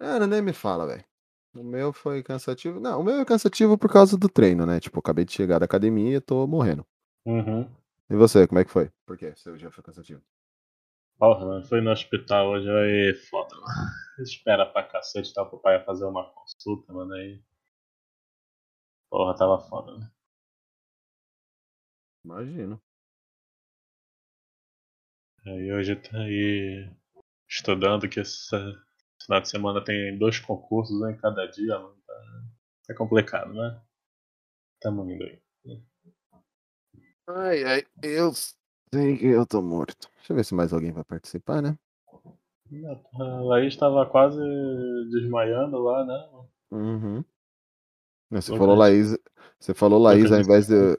Cara, nem me fala, velho. O meu foi cansativo. Não, o meu é cansativo por causa do treino, né? Tipo, acabei de chegar da academia e tô morrendo. Uhum. E você, como é que foi? Por quê? Seu dia foi cansativo? Porra, mano, fui no hospital hoje, aí foda, mano. Espera pra cacete, tá? Pro pai ia fazer uma consulta, mano, aí. Porra, tava foda, né? Imagino. Aí hoje tá aí estudando que esse final de semana tem dois concursos um em cada dia, mano. Tá, tá complicado, né? Tamo indo aí. Ai, ai, eu sei que eu tô morto. Deixa eu ver se mais alguém vai participar, né? A Laís tava quase desmaiando lá, né? Uhum. Você falou Laís. Você falou Laís ao invés de.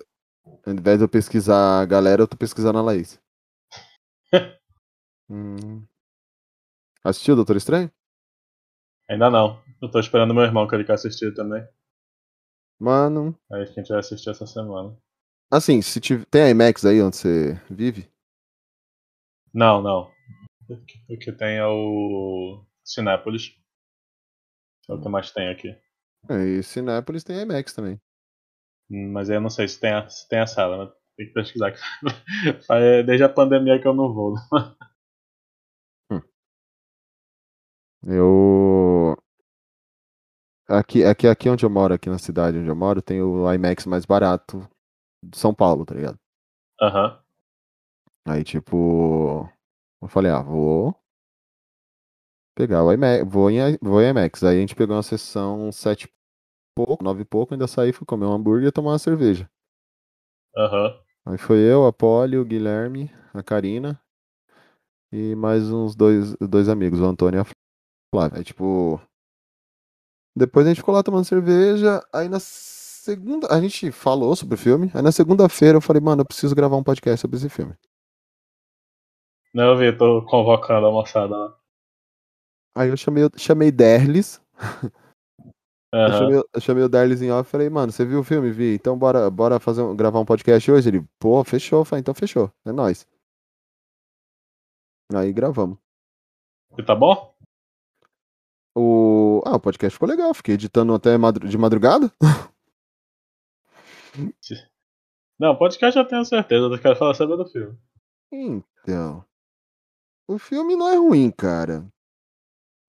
Ao invés de eu pesquisar a galera, eu tô pesquisando a Laís. Hum. Assistiu Doutor Estranho? Ainda não. Eu tô esperando meu irmão que ele quer assistir também. Mano. Aí a gente vai assistir essa semana. Assim, se tiver. Tem a IMAX aí onde você vive? Não, não. O que tem é o Cinépolis. É o que mais tem aqui. É, e Cinépolis tem a IMAX também. Mas aí eu não sei se tem a, se tem a sala, né? Tem que pesquisar. Faz- Desde a pandemia que eu não vou. Eu. Aqui, aqui, aqui onde eu moro, aqui na cidade onde eu moro, tem o IMAX mais barato de São Paulo, tá ligado? Aham. Aí, tipo. Eu falei, ah, vou. Pegar o IMAX. Vou em, vou em IMAX. Aí a gente pegou uma sessão sete e pouco, nove e pouco, ainda saí, fui comer um hambúrguer e tomar uma cerveja. Aham. Aí foi eu, a Polly, o Guilherme, a Karina e mais uns dois, dois amigos, o Antônio e a Flávia. Aí, tipo. Depois a gente ficou lá tomando cerveja. Aí na segunda. A gente falou sobre o filme. Aí na segunda-feira eu falei, mano, eu preciso gravar um podcast sobre esse filme. Não, eu vi, tô convocando a moçada lá. Aí eu chamei, chamei Derlis. Eu Aham. chamei, eu chamei o Derlis em off e falei, mano, você viu o filme? Vi. Então bora, bora fazer um- gravar um podcast hoje? Ele, pô, fechou. Eu Falei, então fechou. É nóis. Aí gravamos. E tá bom? O... Ah, o podcast ficou legal. Fiquei editando até madru- de madrugada. Não, podcast eu tenho certeza, eu quero falar sobre do filme. Então. O filme não é ruim, cara.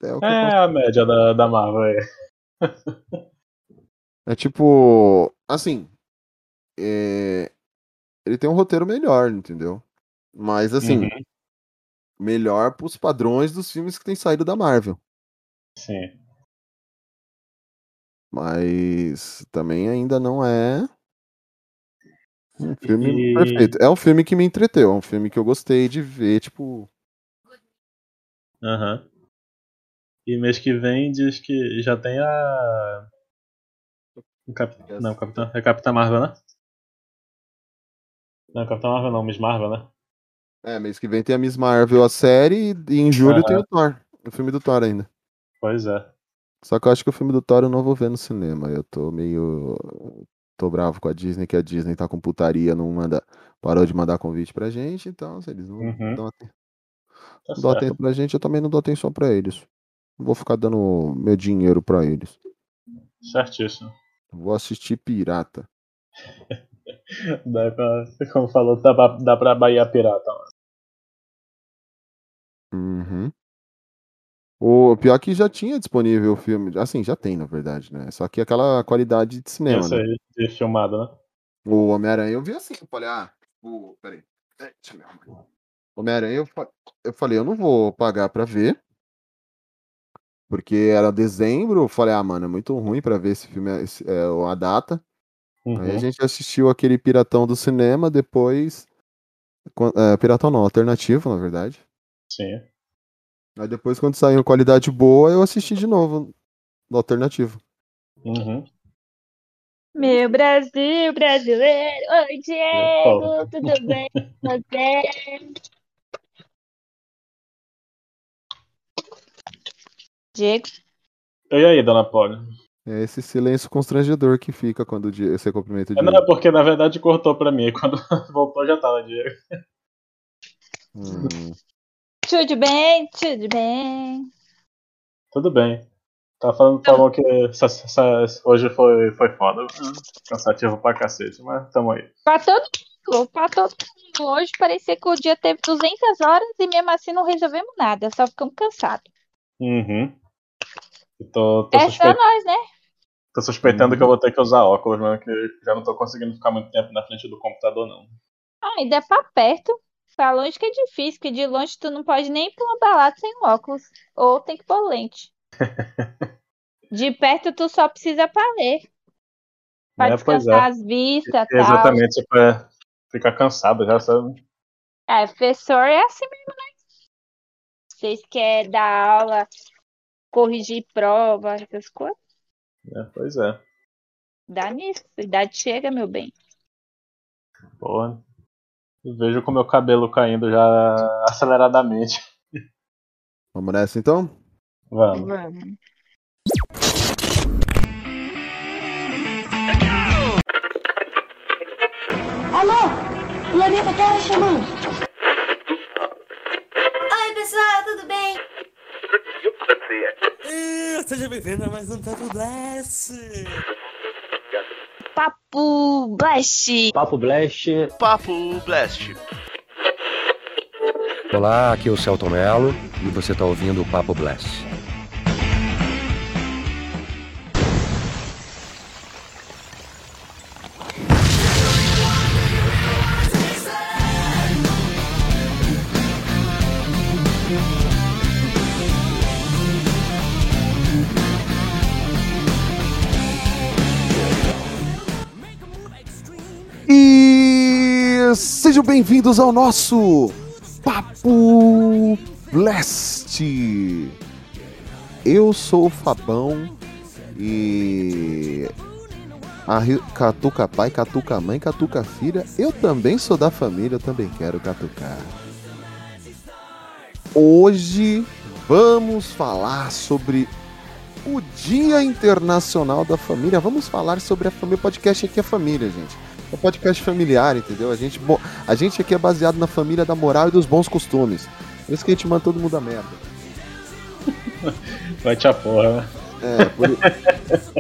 É, É a média da, da Marvel aí. É tipo. Assim. é, Ele tem um roteiro melhor, entendeu? Mas assim, Uhum, melhor pros padrões dos filmes que tem saído da Marvel. Sim. Mas também ainda não é um filme E- perfeito. É um filme que me entreteu, é um filme que eu gostei de ver, tipo. Aham. E mês que vem diz que já tem a. o Cap... Não, Capitã... é Capitã Marvel, né? Não, Capitã Marvel não, Miss Marvel, né? É, mês que vem tem a Miss Marvel, a série, e em julho tem o Thor. O filme do Thor ainda. Pois é. Só que eu acho que o filme do Thor eu não vou ver no cinema. Eu tô meio. Tô bravo com a Disney, que a Disney tá com putaria, não manda. Parou de mandar convite pra gente, então se eles não Uhum. dão, aten- Tá não dão atenção pra gente, eu também não dou atenção pra eles. Não vou ficar dando meu dinheiro pra eles. Certíssimo. Vou assistir Pirata. Dá pra... Como falou, dá pra, dá pra Bahia Pirata. lá. Uhum. O pior que já tinha disponível o filme. Assim, já tem, na verdade, né? Só que aquela qualidade de cinema, Esse né? aí né? O Homem-Aranha eu vi assim, eu falei, ah, o. Peraí. É, Deixa eu. Homem-Aranha, eu, eu falei, eu não vou pagar pra ver. Porque era dezembro, eu falei, ah, mano, é muito ruim pra ver esse filme, esse- é, a data. Aí a Uhum. gente assistiu aquele Piratão do cinema, depois. é, Piratão não, alternativo, na verdade. Sim. Aí depois, quando saiu qualidade boa, eu assisti de novo no alternativo. Uhum. Meu Brasil brasileiro, oi Diego, tudo bem com você? Diego, E aí, dona Polly? É esse silêncio constrangedor que fica quando você cumprimenta o É, Diego. não, é porque na verdade cortou pra mim. Quando voltou já tava Diego. Hum. Tudo bem? Tudo bem? Tudo bem. Tá falando, falou que essa- essa- hoje foi, foi foda. Cansativo pra cacete, mas tamo aí. Pra todo mundo, pra todo mundo. Hoje parecia que o dia teve 200 horas e mesmo assim não resolvemos nada, só ficamos cansados. Uhum. Tô, tô, É só nós, né? tô suspeitando que eu vou ter que usar óculos, mano, que já não tô conseguindo ficar muito tempo na frente do computador, não. Ah, ainda é pra perto. Pra longe que é difícil, que de longe tu não pode nem ir pra uma balada sem óculos. Ou tem que pôr lente. De perto tu só precisa pra ler. Pra É, pois descansar é. as vistas e tal. Exatamente, pra ficar cansado já, sabe? É, professor é assim mesmo, né? Vocês querem dar aula, corrigir prova, essas coisas? É, pois é. Dá nisso. A idade chega, meu bem. Porra. Eu vejo com o meu cabelo caindo já aceleradamente. Vamos nessa então? Vamos. Vamos. Alô? O Lamenta tá chamando. Oi, pessoal, tudo bem? Eh, Seja bem-vindo a mais um Papo Blast! Papo Blast. Papo Blast. Papo Blast. Olá, aqui é o Celton Mello e você está ouvindo o Papo Blast. Sejam bem-vindos ao nosso Papo Blast. Eu sou o Fabão e a Catuca pai, Catuca mãe, Catuca filha. Eu também sou da família, eu também quero catucar. Hoje vamos falar sobre o Dia Internacional da Família. Vamos falar sobre a família. O podcast aqui é família, gente. É um podcast familiar, entendeu? A gente, bo- a gente aqui é baseado na família da moral e dos bons costumes. Por isso que a gente manda todo mundo a merda. Vai te a porra, né? É, por,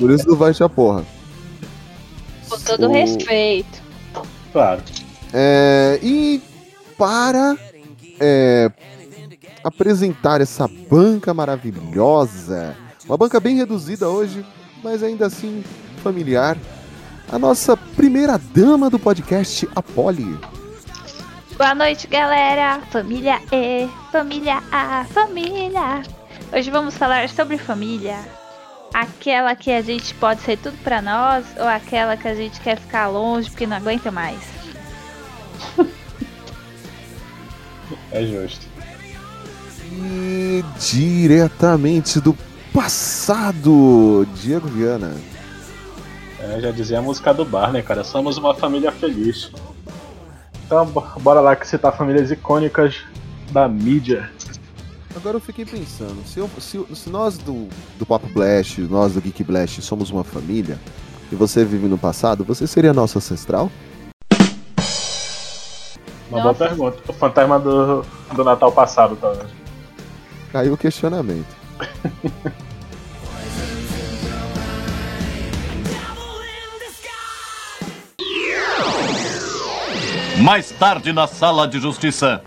por isso não vai te a porra. Com todo O- respeito. Claro. É, e para é, apresentar essa banca maravilhosa, uma banca bem reduzida hoje, mas ainda assim familiar, a nossa primeira dama do podcast, a Polly. Boa noite, galera. Família E, família A, família. Hoje vamos falar sobre família. Aquela que a gente pode ser tudo pra nós ou aquela que a gente quer ficar longe porque não aguenta mais. É justo. E diretamente do passado, Diego Viana. É, já dizia a música do bar, né, cara? Somos uma família feliz. Então, bo- bora lá que citar famílias icônicas da mídia. Agora eu fiquei pensando, se, eu- se- se nós do, do Papo Blast, nós do Geek Blast, somos uma família, e você vive no passado, você seria nosso ancestral? Uma Nossa. boa pergunta. O fantasma do, do Natal passado, talvez. Caiu o questionamento. Mais tarde na sala de justiça.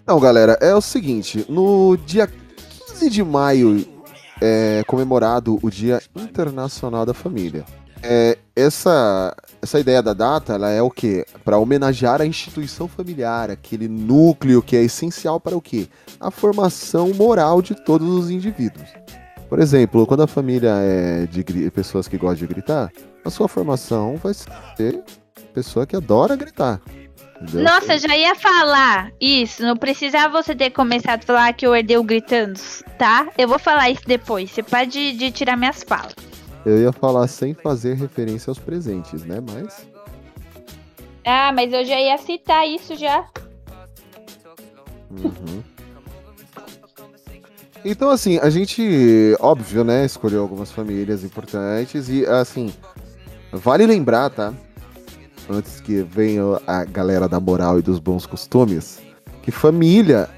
Então, galera, é o seguinte, no dia 15 de maio é comemorado o Dia Internacional da Família. É, essa, essa ideia da data, ela é o quê? Para homenagear a instituição familiar, aquele núcleo que é essencial para o quê? A formação moral de todos os indivíduos. Por exemplo, quando a família é de pessoas que gostam de gritar, a sua formação vai ser pessoa que adora gritar. entendeu? Nossa, eu já ia falar isso. Não precisava você ter começado a falar que eu herdei o gritando, tá? Eu vou falar isso depois. Você pode de tirar minhas falas. Eu ia falar sem fazer referência aos presentes, né? Mas. Ah, mas eu já ia citar isso já. Uhum. Então, assim, a gente, óbvio, né, escolheu algumas famílias importantes e, assim, vale lembrar, tá? Antes que venha a galera da moral e dos bons costumes, que família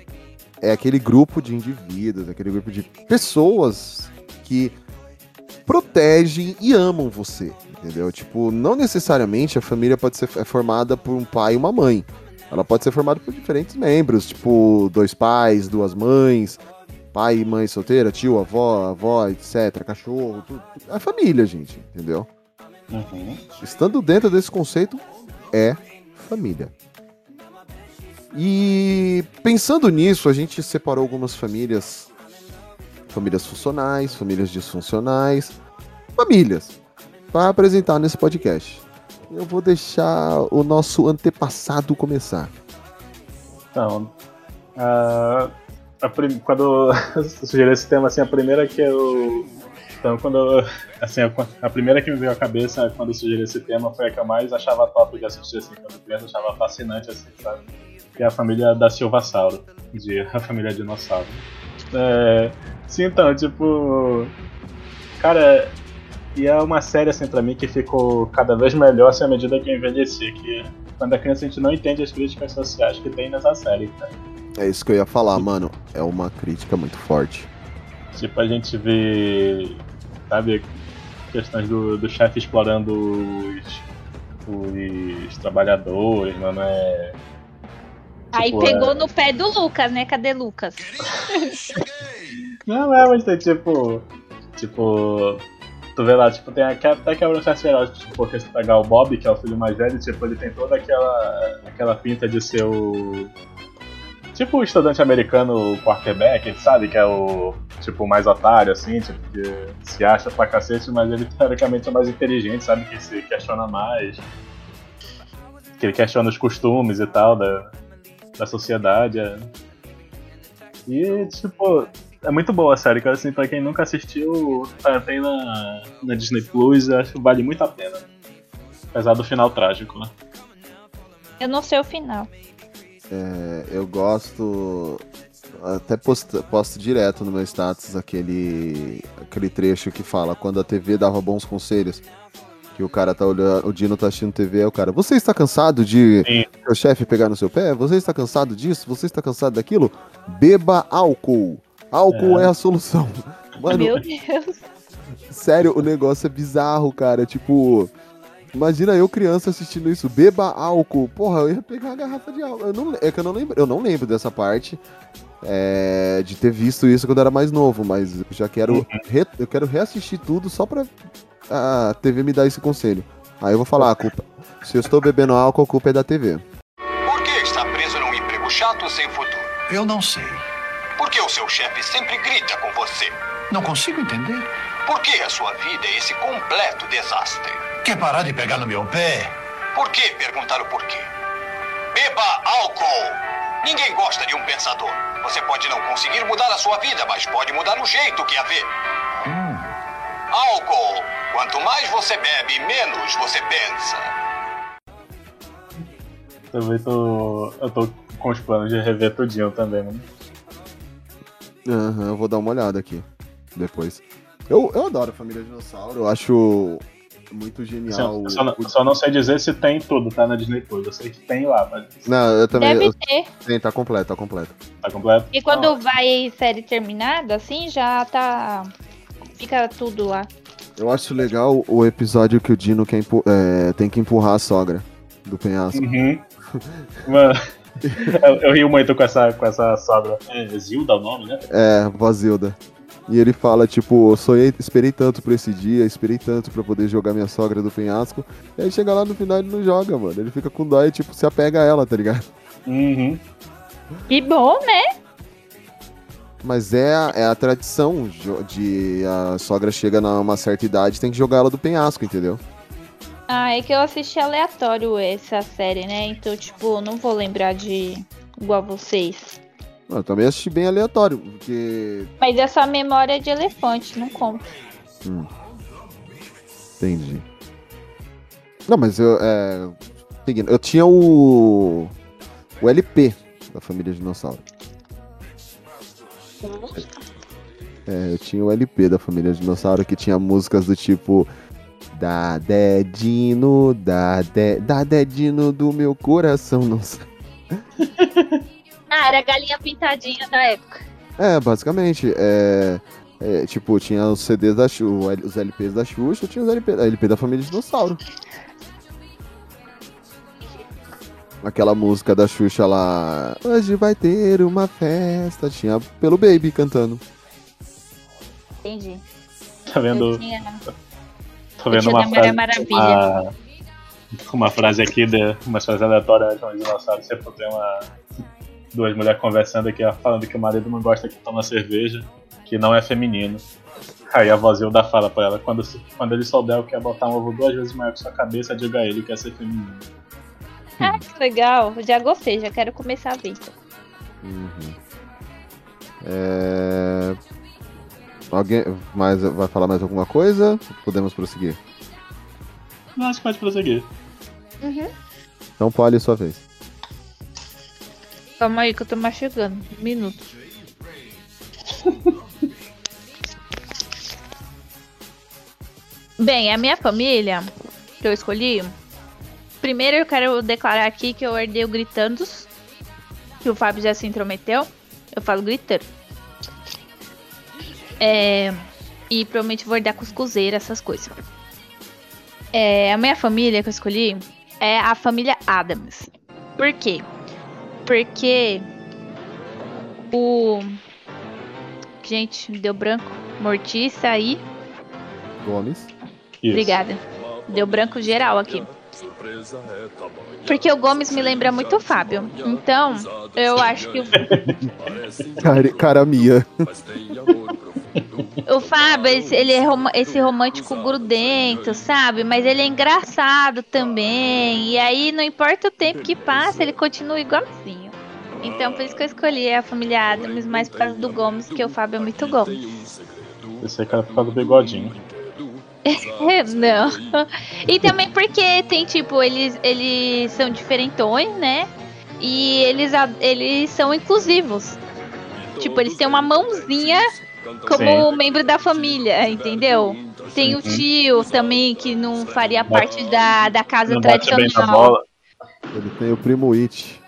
é aquele grupo de indivíduos, aquele grupo de pessoas que protegem e amam você, entendeu? Tipo, não necessariamente a família pode ser é formada por um pai e uma mãe. Ela pode ser formada por diferentes membros, tipo, dois pais, duas mães, pai e mãe solteira, tio, avó, avó, etc, cachorro, tudo. É família, gente, entendeu? Uhum. Estando dentro desse conceito, é família. E pensando nisso, a gente separou algumas famílias. Famílias funcionais, famílias disfuncionais, famílias, para apresentar nesse podcast. Eu vou deixar o nosso antepassado começar. Então, a prim- quando sugeri esse tema, assim, a primeira que eu. Então, quando. Assim, a, primeira que me veio à cabeça quando eu sugeri esse tema foi a que eu mais achava top de assistir, assim, quando criança, achava fascinante, assim, sabe? Que é a família da Silvassauro, de A Família Dinossauro. É, sim, então, tipo. Cara, e é uma série, assim, pra mim que ficou cada vez melhor assim, à medida que eu envelheci. Que quando a criança a gente não entende as críticas sociais que tem nessa série, cara. É isso que eu ia falar, mano. É uma crítica muito forte. Tipo, a gente vê, sabe, questões do, do chefe explorando os, os trabalhadores, não é? Aí Tipo, pegou é- no pé do Lucas, né? Cadê Lucas? Não é, mas tem tipo. Tipo. Tu vê lá, tipo, tem até que é um certo tipo, porque se pegar o Bob, que é o filho mais velho, tipo, ele tem toda aquela. aquela pinta de ser o. Tipo o estudante americano quarterback, sabe? Que é o. Tipo, mais otário, assim, tipo, que se acha pra cacete, mas ele teoricamente é mais inteligente, sabe? Que se questiona mais. Que ele questiona os costumes e tal da, da sociedade. é. E, tipo, é muito boa a série, cara. Assim, pra quem nunca assistiu, tá- tem na, na Disney Plus, acho que vale muito a pena. Apesar do final trágico, né? Eu não sei o final. É, eu gosto. Até posto, posto direto no meu status aquele, aquele trecho que fala quando a TV dava bons conselhos. Que o cara tá olhando, o Dino tá assistindo TV, aí o cara, você está cansado de Sim. seu chefe pegar no seu pé? Você está cansado disso? Você está cansado daquilo? Beba álcool. Álcool é, É. a solução. Mano, Meu Deus. Sério, o negócio é bizarro, cara. Tipo, imagina eu criança assistindo isso. Beba álcool. Porra, eu ia pegar uma garrafa de álcool. Eu não, é que eu não lembro, eu não lembro dessa parte é, de ter visto isso quando eu era mais novo, mas eu já quero, re- eu quero reassistir tudo só pra a TV me dar esse conselho. Aí eu vou falar, a culpa, se eu estou bebendo álcool, a culpa é da TV. Por que está preso num emprego chato sem futuro? Eu não sei. Por que o seu chefe sempre grita com você? Não consigo entender. Por que a sua vida é esse completo desastre? Quer parar de pegar no meu pé? Por que perguntar o porquê? Beba álcool! Ninguém gosta de um pensador. Você pode não conseguir mudar a sua vida, mas pode mudar o jeito que a vê. Álcool! Quanto mais você bebe, menos você pensa. Também tô. Eu tô com os planos de rever tudinho também, mano. Aham, eu vou dar uma olhada aqui depois. Eu, eu adoro Família Dinossauro, eu acho muito genial. Só, só, não- o- só não sei dizer se tem tudo, tá? Na Disney Plus. Eu sei que tem lá, mas Não, eu também. Deve eu- ter. Sim, tá completo, tá completo. tá completo. E quando Ah, vai série terminada, assim, já tá. Fica tudo lá. Eu acho legal o episódio que o Dino quer empu- é, tem que empurrar a sogra do penhasco. Uhum. Mano, eu, eu rio muito com essa, com essa sogra. É Zilda o nome, né? É, Vazilda. E ele fala, tipo, sonhei, esperei tanto por esse dia, esperei tanto pra poder jogar minha sogra do penhasco. E aí chega lá no final ele não joga, mano. Ele fica com dó e, tipo, se apega a ela, tá ligado? Uhum. Que bom, né? Mas é a, é a tradição de a sogra chega numa certa idade tem que jogar ela do penhasco, entendeu? Ah, é que eu assisti aleatório essa série, né? Então, tipo, não vou lembrar de igual vocês. Eu também assisti bem aleatório, porque. Mas essa memória é de elefante, não conta. Hum. Entendi. Não, mas eu. É... seguindo, Eu tinha o. O LP da família Dinossauro. É, eu tinha o LP da família Dinossauro que tinha músicas do tipo. Da dedinho, da, de, da dedinho do meu coração, não sei. Ah, era a galinha pintadinha da época. É, basicamente. É, é, tipo, tinha os CDs da Xuxa, os LPs da Xuxa, tinha os LP, LP da família Dinossauro. Aquela música da Xuxa lá. Hoje vai ter uma festa. Tinha pelo Baby cantando. Entendi. Tá vendo? Tinha... Tô vendo uma frase, Maravilha. uma, uma frase aqui, de, uma frase aleatória de um dinossauro. Sempre tem uma, duas mulheres conversando aqui, falando que o marido não gosta que toma cerveja, que não é feminino. Aí a vozinha da fala pra ela, quando, quando ele souber que é botar um ovo duas vezes maior que sua cabeça, diga a ele que é ser feminino. Ah, que legal. Já gostei, já quero começar a ver. então. Uhum. É... Alguém mais vai falar mais alguma coisa? Podemos prosseguir. Não, acho que pode prosseguir. Uhum. Então, Polly, sua vez. Calma aí que eu tô mastigando. Minuto. Bem, a minha família que eu escolhi. Primeiro eu quero declarar aqui que eu herdei o Gritandos. Que o Fábio já se intrometeu. Eu falo gritando. É, e provavelmente vou herdar cuscuzeira, essas coisas. É, a minha família que eu escolhi é a família Adams. Por quê? Porque o. Gente, me deu branco. Mortiça aí. Gomes. Obrigada. Deu branco geral aqui. Porque o Gomes me lembra muito o Fábio. Então, eu acho que o, Cara, cara minha. o Fábio, esse- ele é rom- esse romântico grudento, sabe? Mas ele é engraçado também. E aí, não importa o tempo que passa, ele continua igualzinho. Então, por isso que eu escolhi a família Adams, mais por causa do Gomes, que o Fábio é muito Gomes. Esse aí cara por causa do bigodinho. Não. E também porque tem, tipo, eles, eles são diferentões, né? E eles, eles são inclusivos. Tipo, eles têm uma mãozinha como Sim. membro da família, entendeu? Tem o tio também, que não faria parte da, da casa Não tradicional. Ele tem o primo It.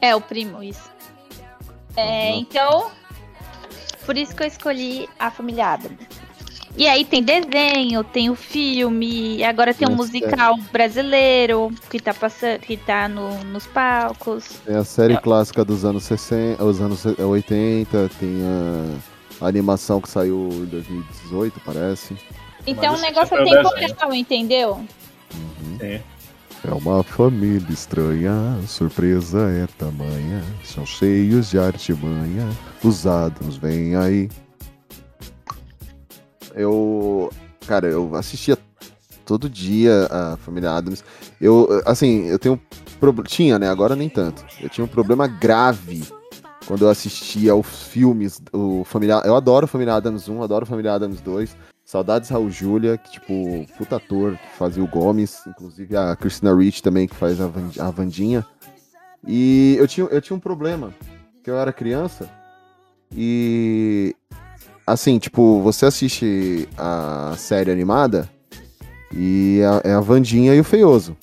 É, o primo, isso. É, então, por isso que eu escolhi a família Adams. E aí tem desenho, tem o filme, agora tem um Nossa, musical brasileiro que tá passando, que tá no, nos palcos. Tem a série clássica dos anos 60, os anos 80, tem a, a animação que saiu em 2018, parece. Então o negócio é é o temporal, entendeu? Sim. É uma família estranha, surpresa é tamanha, são cheios de artimanha, os Adams vêm aí. Eu, cara, eu assistia todo dia a família Adams. Eu, assim, eu tenho prob- tinha, né? Agora nem tanto. Eu tinha um problema grave quando eu assistia aos filmes, o família, eu adoro Família Adams 1, adoro Família Adams 2. Saudades Raul Júlia, que tipo, puta ator, que fazia o Gomes, inclusive a Christina Ricci também, que faz a, Van- a Vandinha. E eu tinha, eu tinha um problema, que eu era criança, e assim, tipo, você assiste a série animada, e a- é a Vandinha e o Feioso.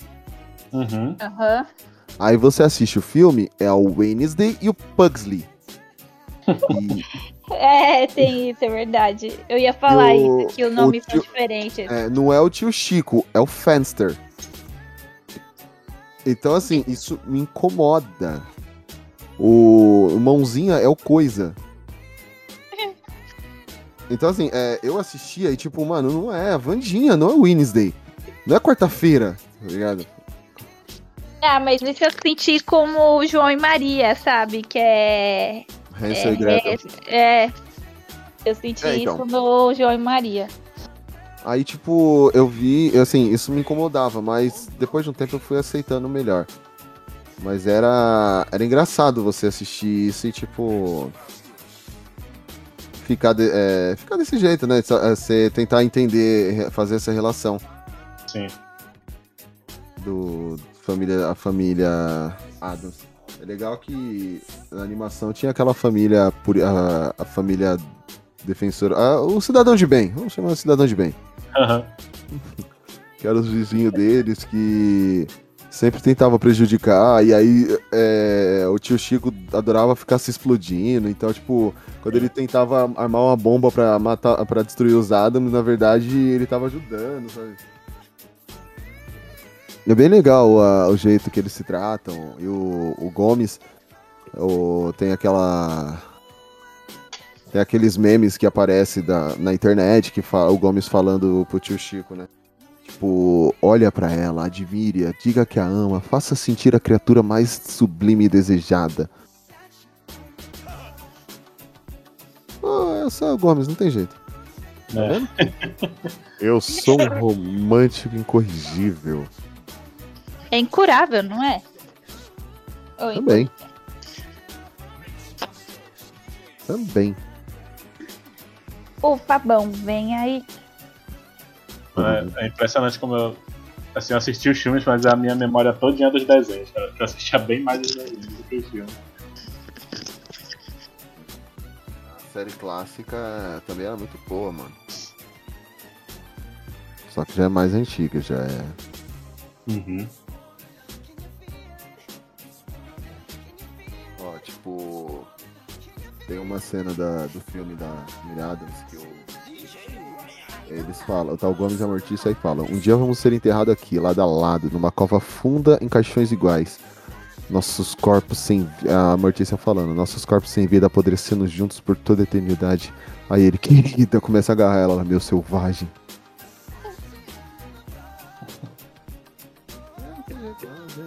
Uhum. Aham. Aí você assiste o filme, é o Wednesday e o Pugsley. E, É, tem isso, é verdade. Eu ia falar o- isso, que o nome o são tio- diferentes. é, não é o tio Chico, é o Fenster. Então, assim, isso me incomoda. O, o Mãozinha é o Coisa. Então, assim, é, eu assistia e, tipo, mano, não é a Vandinha, não é o Wednesday. Não é quarta-feira, tá ligado? Ah, mas isso eu senti como o João e Maria, sabe? Que é. Hansel é, e Gretel. É, é. Eu senti É, então. isso no João e Maria. Aí, tipo, eu vi, assim, isso me incomodava, mas depois de um tempo eu fui aceitando melhor. Mas era, era engraçado você assistir isso e, tipo. Ficar, de- é, ficar desse jeito, né? Só- é, Você tentar entender, fazer essa relação Sim. do família, a família Adams. É legal que na animação tinha aquela família, a, a família defensora, a- o cidadão de bem, vamos chamar de cidadão de bem. Aham. que eram os vizinhos deles que sempre tentava prejudicar, e aí é, o tio Chico adorava ficar se explodindo, então, tipo, quando ele tentava armar uma bomba pra, matar, pra destruir os Adams, na verdade, ele tava ajudando, sabe? É bem legal a- o jeito que eles se tratam, e o, o Gomes o, tem aquela... Tem aqueles memes que aparecem na internet, que o Gomes falando pro tio Chico, né? Tipo, olha pra ela, admire-a, diga que a ama, faça sentir a criatura mais sublime e desejada. Ah, é só o Gomes, não tem jeito. Tá É. vendo? Eu sou um romântico incorrigível. É incurável, não é? Ou Também. Também. O Fabão, vem aí. É, é impressionante como eu. Assim, eu assisti os filmes, mas a minha memória todinha é dos desenhos, cara. Eu assistia bem mais os desenhos do que os filmes. A série clássica também era muito boa, mano. Só que já é mais antiga, já é. Uhum. Ó, tipo. Tem uma cena da, do filme da Adams que o. Eles falam, tá o Gomes e a Mortícia aí falam: Um dia vamos ser enterrados aqui, lado a lado, numa cova funda em caixões iguais. Nossos corpos sem. A Mortícia falando: Nossos corpos sem vida apodrecendo juntos por toda a eternidade. Aí ele, querida, começa a agarrar ela, meu selvagem.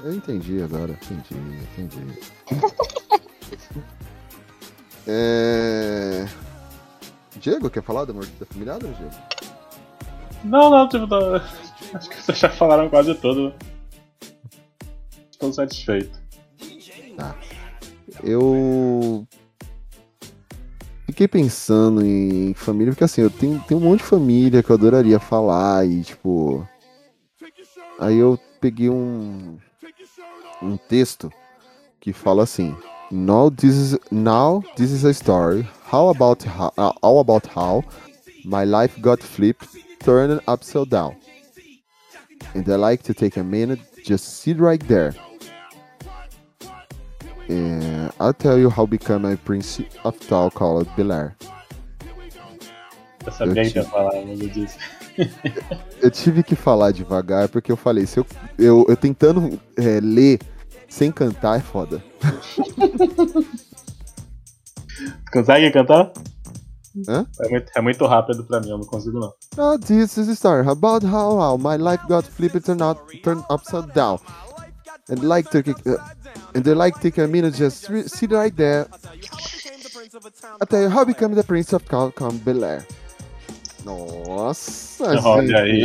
Eu entendi agora, entendi, entendi. É... Diego, quer falar da morte da família Adams, Diego? Não, não, tipo, acho que vocês já falaram quase tudo. Estou satisfeito. Tá. Eu fiquei pensando em família, porque assim, eu tenho, tenho um monte de família que eu adoraria falar e tipo. Aí eu peguei um um texto que fala assim: Now this is now this is a story. How about how, all about how my life got flipped, turned upside down. And I like to take a minute, just sit right there. And I'll tell you how become a prince of Tal called Belair. Eu sabia Eu que ia falar, mas eu disse. Eu tive que falar devagar porque eu falei, se eu, eu, eu tentando é, ler sem cantar é foda. Consegue cantar? Hã? É muito, é muito rápido pra mim, eu não consigo não. Now this is a story about how, how my life got flipped and not turned upside down. And like to uh, and they like take a minute just sit right there. I tell you how become the prince of Cal Cal Belair. Nossa, Olha gente. aí.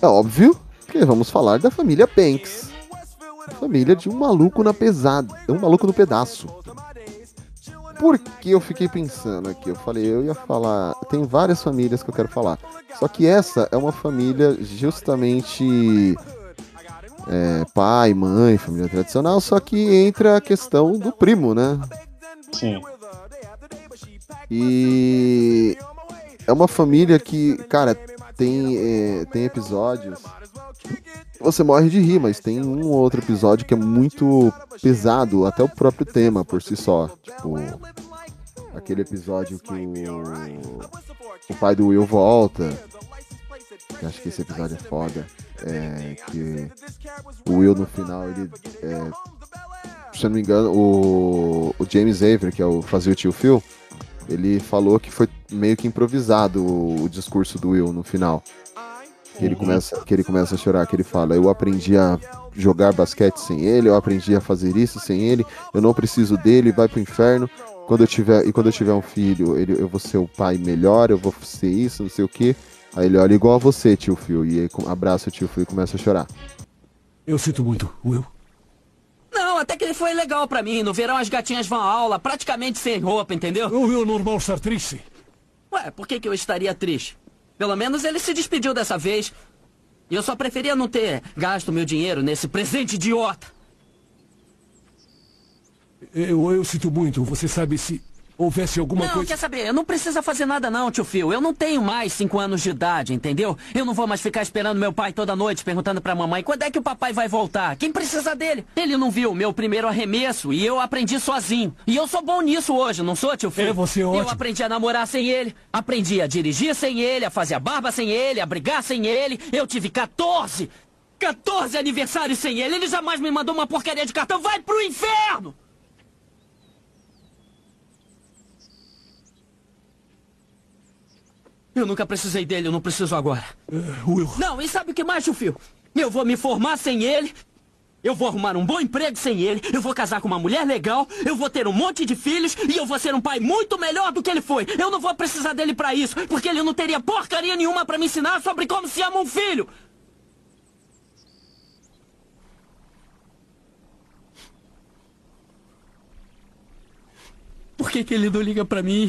É óbvio que vamos falar da família Banks. Família de um maluco na pesada, um maluco no pedaço. Por que eu fiquei pensando aqui? Eu falei, eu ia falar. Tem várias famílias que eu quero falar. Só que essa é uma família justamente. é, pai, mãe, família tradicional, só que entra a questão do primo, né? Sim. E é uma família que, cara, tem, é, tem episódios. Você morre de rir, mas tem um ou outro episódio que é muito pesado, até o próprio tema por si só. Tipo, aquele episódio que o, o pai do Will volta. Eu acho que esse episódio é foda. É, que o Will no final, ele. É, se eu não me engano, o, o James Avery, que é o fazia o tio Phil, ele falou que foi meio que improvisado o, o discurso do Will no final. Que ele, começa, que ele começa a chorar, que ele fala, eu aprendi a jogar basquete sem ele, eu aprendi a fazer isso sem ele, eu não preciso dele, vai pro inferno. Quando eu tiver, e quando eu tiver um filho, ele, eu vou ser o pai melhor, eu vou ser isso, não sei o que. Aí ele olha igual a você, tio Phil, e aí abraça o tio Phil e começa a chorar. Eu sinto muito, Will. Não, até que ele foi legal pra mim. No verão as gatinhas vão à aula praticamente sem roupa, entendeu? O Will normal estar triste. Ué, por que, que eu estaria triste? Pelo menos ele se despediu dessa vez. E eu só preferia não ter gasto meu dinheiro nesse presente idiota. Eu, eu sinto muito. Você sabe se. Houvesse alguma não, coisa. quer saber? Não precisa fazer nada não, tio Phil. Eu não tenho mais cinco anos de idade, entendeu? Eu não vou mais ficar esperando meu pai toda noite perguntando pra mamãe quando é que o papai vai voltar. Quem precisa dele? Ele não viu meu primeiro arremesso e eu aprendi sozinho. E eu sou bom nisso hoje, não sou, tio Phil? É, você é Eu ótimo. aprendi a namorar sem ele, aprendi a dirigir sem ele, a fazer a barba sem ele, a brigar sem ele. Eu tive 14! 14 aniversários sem ele! Ele jamais me mandou uma porcaria de cartão! Vai pro inferno! Eu nunca precisei dele, eu não preciso agora. Will. Não, e sabe o que mais, Phil? Eu vou me formar sem ele. Eu vou arrumar um bom emprego sem ele. Eu vou casar com uma mulher legal. Eu vou ter um monte de filhos. E eu vou ser um pai muito melhor do que ele foi. Eu não vou precisar dele pra isso. Porque ele não teria porcaria nenhuma pra me ensinar sobre como se ama um filho. Por que, que ele não liga pra mim?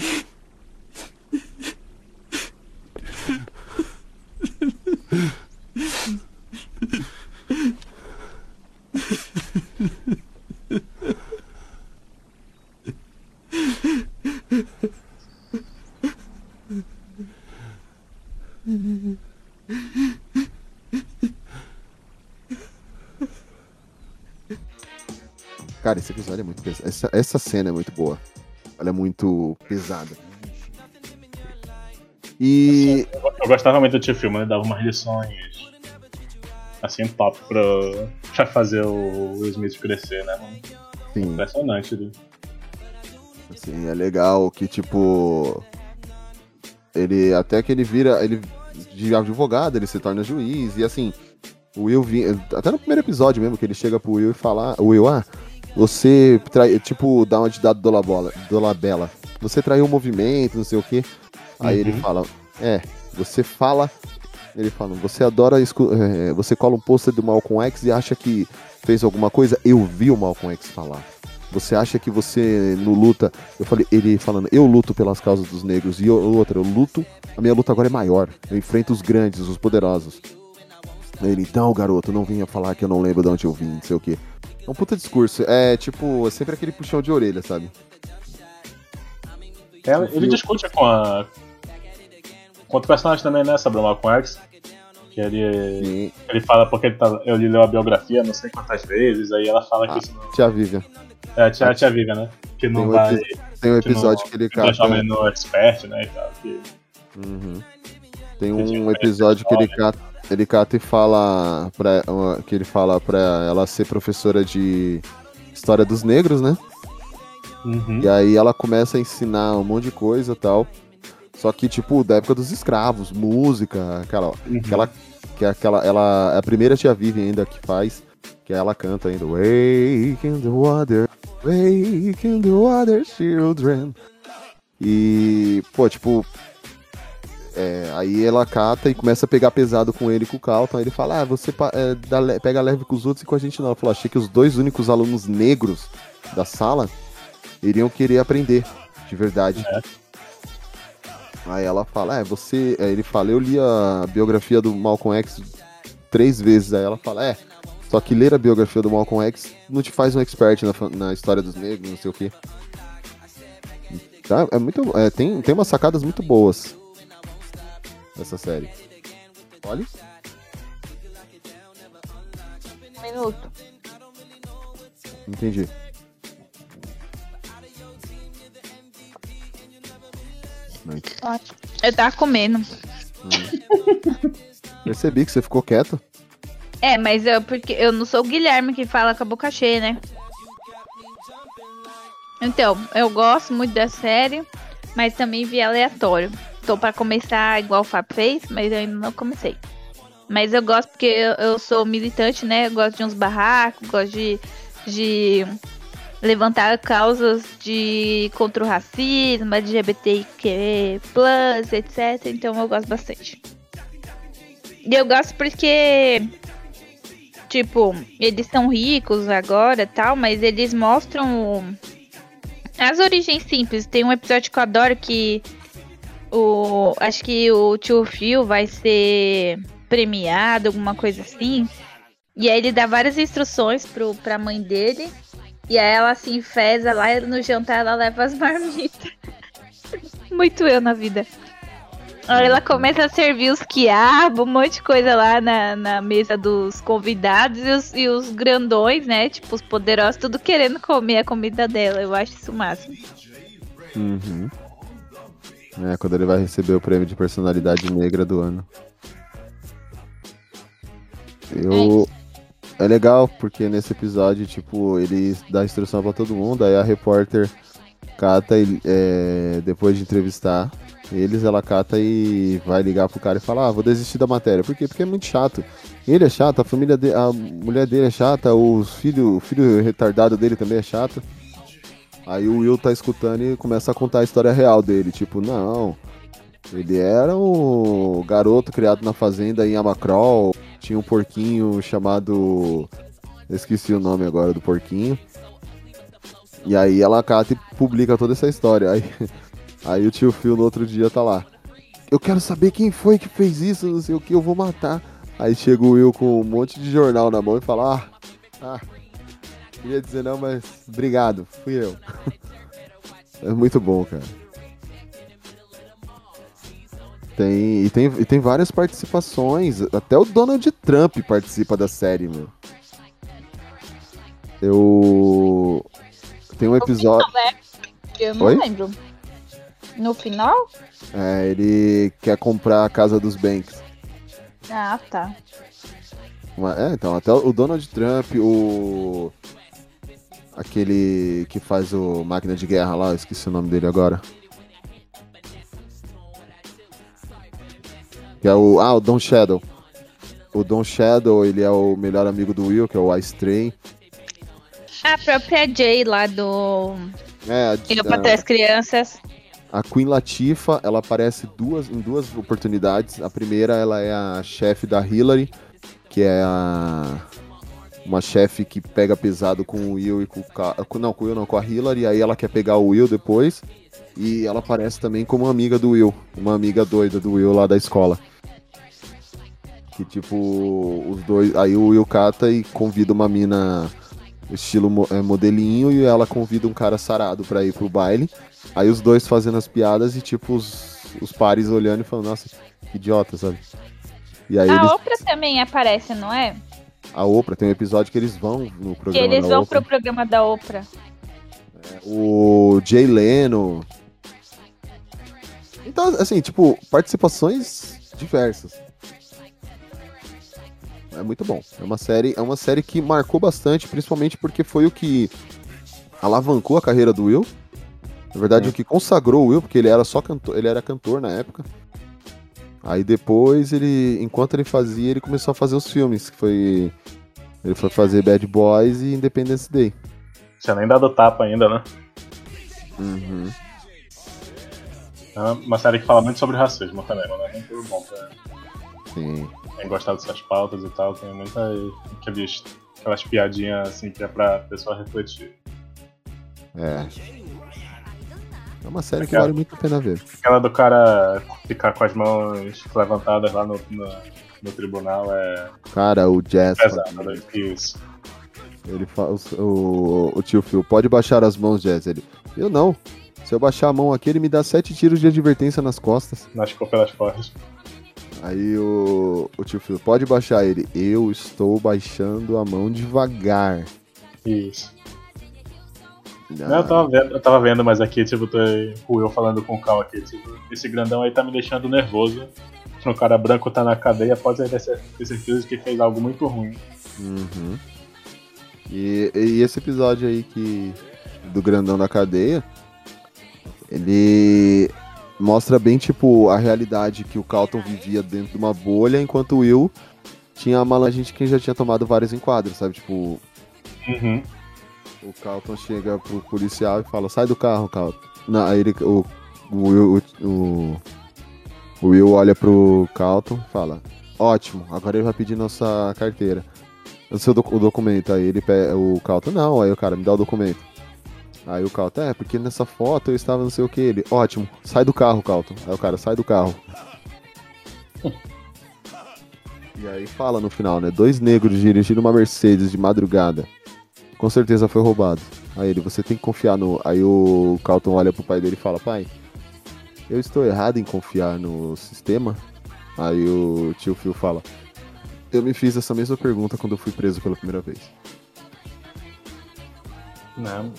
Cara, esse episódio é muito pesado. Essa, essa cena é muito boa. Ela é muito pesada. E. Eu, gostava muito do tio Phil, ele dava umas lições assim top pra, pra fazer o Will Smith crescer, né, mano? Sim. Impressionante, né? Assim, é legal que, tipo. Ele. Até que ele vira. Ele de advogado, ele se torna juiz. E assim, o Will vinha. Até no primeiro episódio mesmo, que ele chega pro Will e fala. O Will, ah, você trai, tipo, dá uma de dado do Labela. Você traiu o movimento, não sei o quê. Aí ele Uhum. fala, é, você fala. Ele fala, você adora. escu- é, você cola um pôster do Malcolm X e acha que fez alguma coisa. Eu vi o Malcolm X falar. Você acha que você não luta? Eu falei, ele falando, eu luto pelas causas dos negros. E eu, outra, eu luto. A minha luta agora é maior. Eu enfrento os grandes, os poderosos. Ele, então, garoto, não vinha falar que eu não lembro de onde eu vim, não sei o quê. É um puta discurso. É tipo, é sempre aquele puxão de orelha, sabe? É, ele discute com a. Outro personagem também, né? Sobre o Malcolm X. Que ele. Ele fala porque ele, tá, ele leu a biografia não sei quantas vezes, aí ela fala que Ah, isso não. tia Vivian. É, tia, a tia Viga, né? Que não Tem um vai. tem um episódio que ele cata- transforma no expert, né? E tal, que- Uhum. Tem um episódio que ele cata, ele cata e fala pra, que ele fala pra ela ser professora de história dos negros, né? Uhum. E aí ela começa a ensinar um monte de coisa e tal. Só que, tipo, da época dos escravos, música, aquela, Uhum. aquela, que é aquela, ela, é a primeira tia Vivian ainda que faz, que ela canta ainda, Wake in the water, wake in the water, children. E, pô, tipo, é, aí ela cata e começa a pegar pesado com ele e com o Calton. Aí ele fala: Ah, você é, dá pega leve com os outros e com a gente não. Ela falou: Achei que os dois únicos alunos negros da sala iriam querer aprender, de verdade. Aí ela fala: É, você. Aí ele fala: Eu li a biografia do Malcolm X três vezes. Aí ela fala: É, só que ler a biografia do Malcolm X não te faz um expert na, na história dos negros, não sei o quê. Tá? É muito, é, tem, tem umas sacadas muito boas nessa série. Olha. Um minuto. Entendi. Eu tava comendo. percebi que você ficou quieto. É, mas eu, porque eu não sou o Guilherme que fala com a boca cheia, né? Então, eu gosto muito da série, mas também vi aleatório. Tô pra começar igual o Fábio fez, mas eu ainda não comecei. Mas eu gosto porque eu, eu sou militante, né? Eu gosto de uns barracos, gosto de, de levantar causas de contra o racismo, LGBTQ+, etc. Então eu gosto bastante. E eu gosto porque, tipo, eles são ricos agora tal, mas eles mostram as origens simples. Tem um episódio que eu adoro que o. Acho que o tio Phil vai ser premiado, alguma coisa assim. E aí ele dá várias instruções pro, pra mãe dele. E aí ela se enfesa lá e no jantar ela leva as marmitas. muito eu na vida. Aí ela começa a servir os quiabos, um monte de coisa lá na, na mesa dos convidados e os, e os grandões, né? Tipo, os poderosos, tudo querendo comer a comida dela. Eu acho isso o máximo. Uhum. É, quando ele vai receber o prêmio de personalidade negra do ano. Eu. É legal, porque nesse episódio, tipo, ele dá instrução pra todo mundo, aí a repórter cata e é, depois de entrevistar eles, ela cata e vai ligar pro cara e fala, ah, vou desistir da matéria. Por quê? Porque é muito chato. Ele é chato, a família a mulher dele é chata, os filho, o filho retardado dele também é chato. Aí o Will tá escutando e começa a contar a história real dele. Tipo, não. Ele era um garoto criado na fazenda em Amacrol. Tinha um porquinho chamado. Esqueci o nome agora do porquinho. E aí ela cata e publica toda essa história. Aí, aí o tio Phil no outro dia tá lá. Eu quero saber quem foi que fez isso, não sei o que, eu vou matar. Aí chega o Will com um monte de jornal na mão e fala: Ah, ah queria dizer não, mas obrigado, fui eu. é muito bom, cara. Tem, e, tem, e tem várias participações. Até o Donald Trump participa da série, meu. Eu. Tem um episódio. Né? Eu não Oi? lembro. No final? É, ele quer comprar a casa dos Banks. Ah, tá. É, então, até o Donald Trump, o. Aquele que faz o Máquina de Guerra lá, eu esqueci o nome dele agora. Que é o. Ah, o Don Shadow. O Don Shadow, ele é o melhor amigo do Will, que é o Ice Train. A própria Jay lá do. É, a, pra ter as crianças. a Queen Latifah, ela aparece duas, em duas oportunidades. A primeira, ela é a chefe da Hillary, que é a uma chefe que pega pesado com o Will e com o Ca... não, com o Will não, com a Hillary, aí ela quer pegar o Will depois. E ela aparece também como amiga do Will, uma amiga doida do Will lá da escola. Que tipo, os dois, aí o cata e convida uma mina estilo é, modelinho e ela convida um cara sarado pra ir pro baile. Aí os dois fazendo as piadas e tipo os, os pares olhando e falando, nossa, que idiota, sabe? E aí A eles, Oprah também aparece, não é? a Oprah, tem um episódio que eles vão no Que programa eles da vão Oprah. pro programa da Oprah. O Jay Leno. Então, assim, tipo, participações diversas. É muito bom. É uma série, é uma série que marcou bastante, principalmente porque foi o que alavancou a carreira do Will. Na verdade, o que consagrou o Will, porque ele era só cantor, ele era cantor na época. Aí depois ele, enquanto ele fazia, ele começou a fazer os filmes, que foi ele foi fazer Bad Boys e Independence Day. Tinha nem dado tapa ainda, né? Uhum. É uma série que fala muito sobre racismo também, mas é muito bom pra Sim. Quem gostar dessas pautas e tal. Tem muita aqueles, aquelas piadinhas assim que é pra pessoa refletir. É. É uma série que Aquela- vale muito a pena ver. Aquela do cara ficar com as mãos levantadas lá no, no, no tribunal é Cara, o Jazz. pesado, né? Isso. Ele fala, o, o tio Phil, pode baixar as mãos, Jazz. Ele, eu não. Se eu baixar a mão aqui, ele me dá sete tiros de advertência nas costas. Nas pelas costas. Aí o, o tio Phil, pode baixar ele. Eu estou baixando a mão devagar. Isso. Ah, Não, eu, tava vendo, eu tava vendo, mas aqui, tipo, tô o Will falando com calma aqui. Tipo, esse grandão aí tá me deixando nervoso. Um cara branco tá na cadeia, pode ter cer- ter certeza de que fez algo muito ruim. Uhum. E, e esse episódio aí que do grandão na cadeia, ele mostra bem tipo a realidade que o Calton vivia dentro de uma bolha, enquanto o Will tinha a malandragem de quem já tinha tomado vários enquadros, sabe? Tipo, Uhum. o Calton chega pro policial e fala: "Sai do carro, Calton". Não, aí ele, o, o, Will, o, o Will olha pro Calton e fala: "Ótimo, agora ele vai pedir nossa carteira". O seu doc- o documento aí, ele pega o Calton, não, aí o cara me dá o documento. Aí o Calton, é, porque nessa foto eu estava não sei o que, ele, ótimo, sai do carro, Calton. Aí o cara, sai do carro. e aí fala no final, né, dois negros dirigindo uma Mercedes de madrugada. Com certeza foi roubado. Aí ele, você tem que confiar no... Aí o Calton olha pro pai dele e fala, pai, eu estou errado em confiar no sistema? Aí o tio Phil fala, eu me fiz essa mesma pergunta quando eu fui preso pela primeira vez. Não.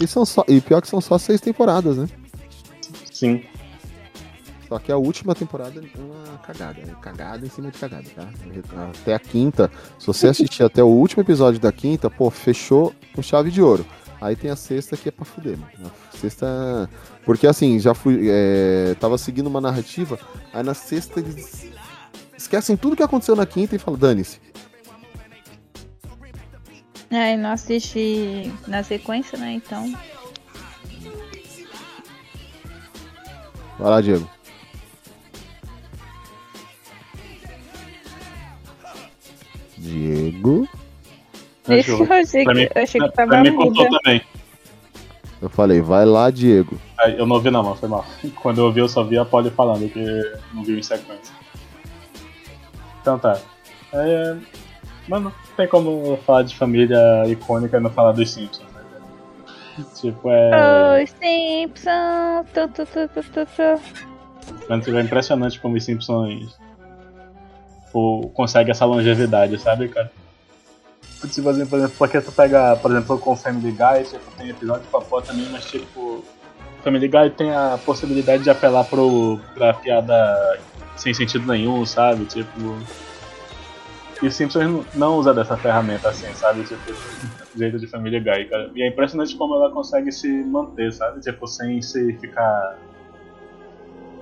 E, são só, e pior que são só seis temporadas, né? Sim. Só que a última temporada é uma cagada. É cagada em cima de cagada, tá? Até a quinta, se você assistir até o último episódio da quinta, pô, fechou com chave de ouro. Aí tem a sexta que é pra fuder, mano. A sexta. Porque assim, já fui. É... Tava seguindo uma narrativa, aí na sexta eles esquecem tudo que aconteceu na quinta e falam, dane-se. Ai, não assisti na sequência, né? Então. Vai lá, Diego. Diego. Eu achei que, mim- eu achei que tava mim contou também. Eu falei, vai lá, Diego. Eu não ouvi não, mano, foi mal. Quando eu ouvi, eu só vi a Polly falando, que não viu em sequência. Então tá. É... Mano, não tem como falar de família icônica e não falar dos Simpsons, né? Tipo, é. Os Simpsons. Tu, tu, tu, tu, tu, tu. Mano, é impressionante como os Simpsons tipo, consegue essa longevidade, sabe, cara? Tipo assim, por exemplo, porque tu pega, por exemplo, com o Family Guy, tipo, tem episódio pra pó também, mas tipo. Family Guy tem a possibilidade de apelar pro, pra piada sem sentido nenhum, sabe? Tipo. E o Simpsons não- usa dessa ferramenta assim, sabe? Tipo, jeito de Family Guy, cara. E é impressionante como ela consegue se manter, sabe? Tipo, sem se ficar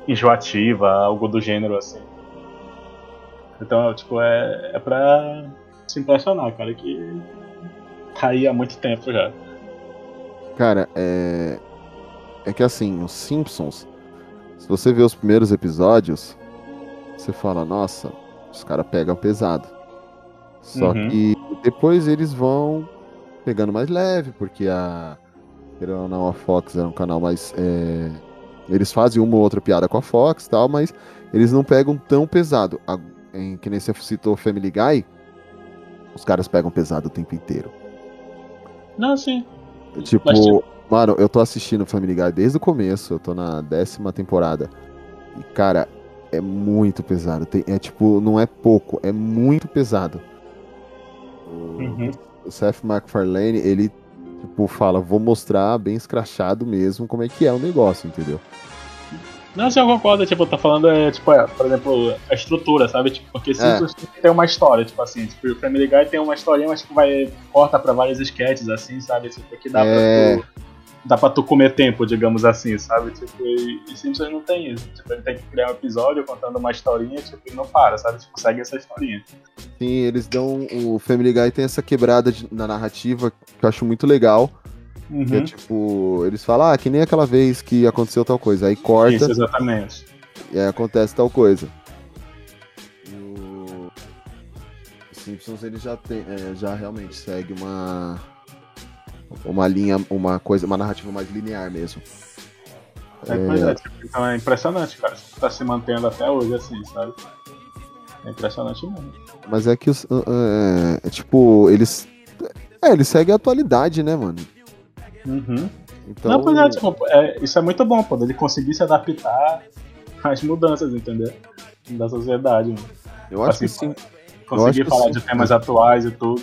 enjoativa, algo do gênero assim. Então, tipo, é, é pra se impressionar, cara, que tá aí há muito tempo já. Cara, é. É que assim, os Simpsons, se você vê os primeiros episódios, você fala, nossa, os caras pegam pesado. Só Uhum. que depois eles vão pegando mais leve, porque a. Querendo ou não, a Fox era um canal mais. é, Eles fazem uma ou outra piada com a Fox e tal, mas eles não pegam tão pesado. A- Em, que nem você citou Family Guy, os caras pegam pesado o tempo inteiro. Não, sim. Tipo, Mas, tipo- mano, eu tô assistindo Family Guy desde o começo, eu tô na décima temporada. E, cara, é muito pesado. Tem- é tipo, não é pouco, é muito pesado. O, Uhum. o Seth MacFarlane, ele, tipo, fala, vou mostrar bem escrachado mesmo como é que é o negócio, entendeu? Não, sim, eu concordo, tipo, tá falando, é, tipo, é, por exemplo, a estrutura, sabe? Tipo, porque Simpsons tem uma história, tipo assim, tipo, o Family Guy tem uma historinha, mas tipo, vai, corta pra vários sketches, assim, sabe? Tipo, que dá É. pra tu. Dá pra tu comer tempo, digamos assim, sabe? Tipo, e, e Simpsons não tem isso. Tipo, ele tem que criar um episódio contando uma historinha, tipo, e não para, sabe? Tipo, segue essa historinha. Sim, eles dão. O Family Guy tem essa quebrada de- na narrativa que eu acho muito legal. Que é Uhum. tipo, eles falam, ah, que nem aquela vez que aconteceu tal coisa. Aí corta. Isso, exatamente. E aí acontece tal coisa. O Simpsons ele já tem, é, já realmente segue uma uma linha, uma coisa, uma narrativa mais linear mesmo. É, pois é, tipo, então é impressionante, cara. Tipo, tá se mantendo até hoje, assim, sabe? É impressionante mesmo. Mas é que os é, é, tipo, eles é, eles seguem a atualidade, né, mano? Uhum. Então, Não, pois é, tipo, é, isso é muito bom, pô, ele conseguir se adaptar às mudanças, entendeu? Da sociedade, mano. eu acho assim, que sim. Conseguir falar sim. de temas atuais e tudo.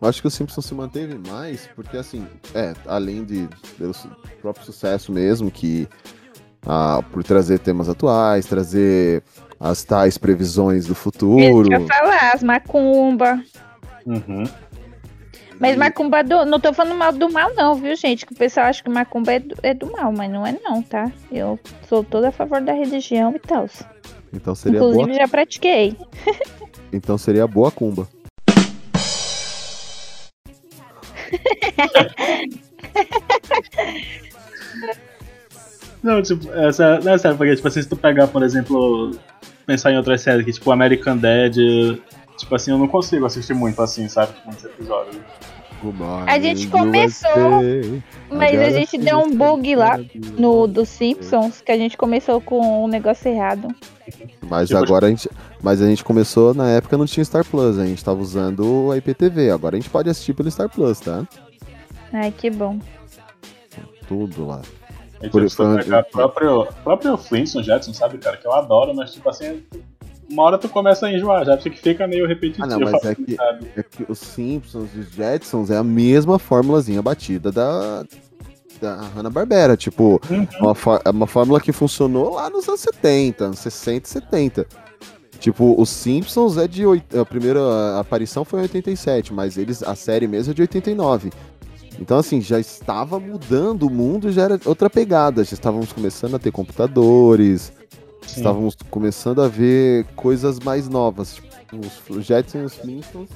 Eu acho que o Simpsons se manteve mais, porque assim, é, além de pelo su- próprio sucesso mesmo, que ah, por trazer temas atuais, trazer as tais previsões do futuro. eu ia falar, as macumba. Uhum. Mas macumba do, não tô falando mal do mal, não, viu, gente? Que o pessoal acha que macumba é do, é do mal, mas não é, não, tá? Eu sou toda a favor da religião e tal. Então seria Inclusive, boa, já pratiquei. então seria boa cumba. Não, tipo, essa, não é sério, porque, tipo assim, se tu pegar, por exemplo, pensar em outras séries, que, tipo, American Dad, tipo assim, eu não consigo assistir muito assim, sabe? Tipo, muitos episódios. A gente começou, Mas a gente deu um bug lá no do Simpsons, que a gente começou com um negócio errado. Mas agora a gente, mas a gente começou na época não tinha Star Plus, a gente tava usando a IPTV. Agora a gente pode assistir pelo Star Plus, tá? Ai, que bom. tudo lá. E, Por tipo, isso, você pega a próprio, próprio Flintstone Jetson, sabe, cara? Que eu adoro, mas tipo assim, uma hora tu começa a enjoar, já que fica meio repetitivo. Ah, não, mas é que, sabe? é que os Simpsons e os Jetsons é a mesma formulazinha batida da, da Hanna-Barbera. Tipo, uma, fó- é uma fórmula que funcionou lá nos anos 70, anos 60 e 70. Tipo, os Simpsons é de. oit- A primeira aparição foi em 87, mas eles, a série mesmo é de 89. Então, assim, já estava mudando o mundo, já era outra pegada. Já estávamos começando a ter computadores, Sim. estávamos começando a ver coisas mais novas. Tipo, os, Jetsons e os Simpsons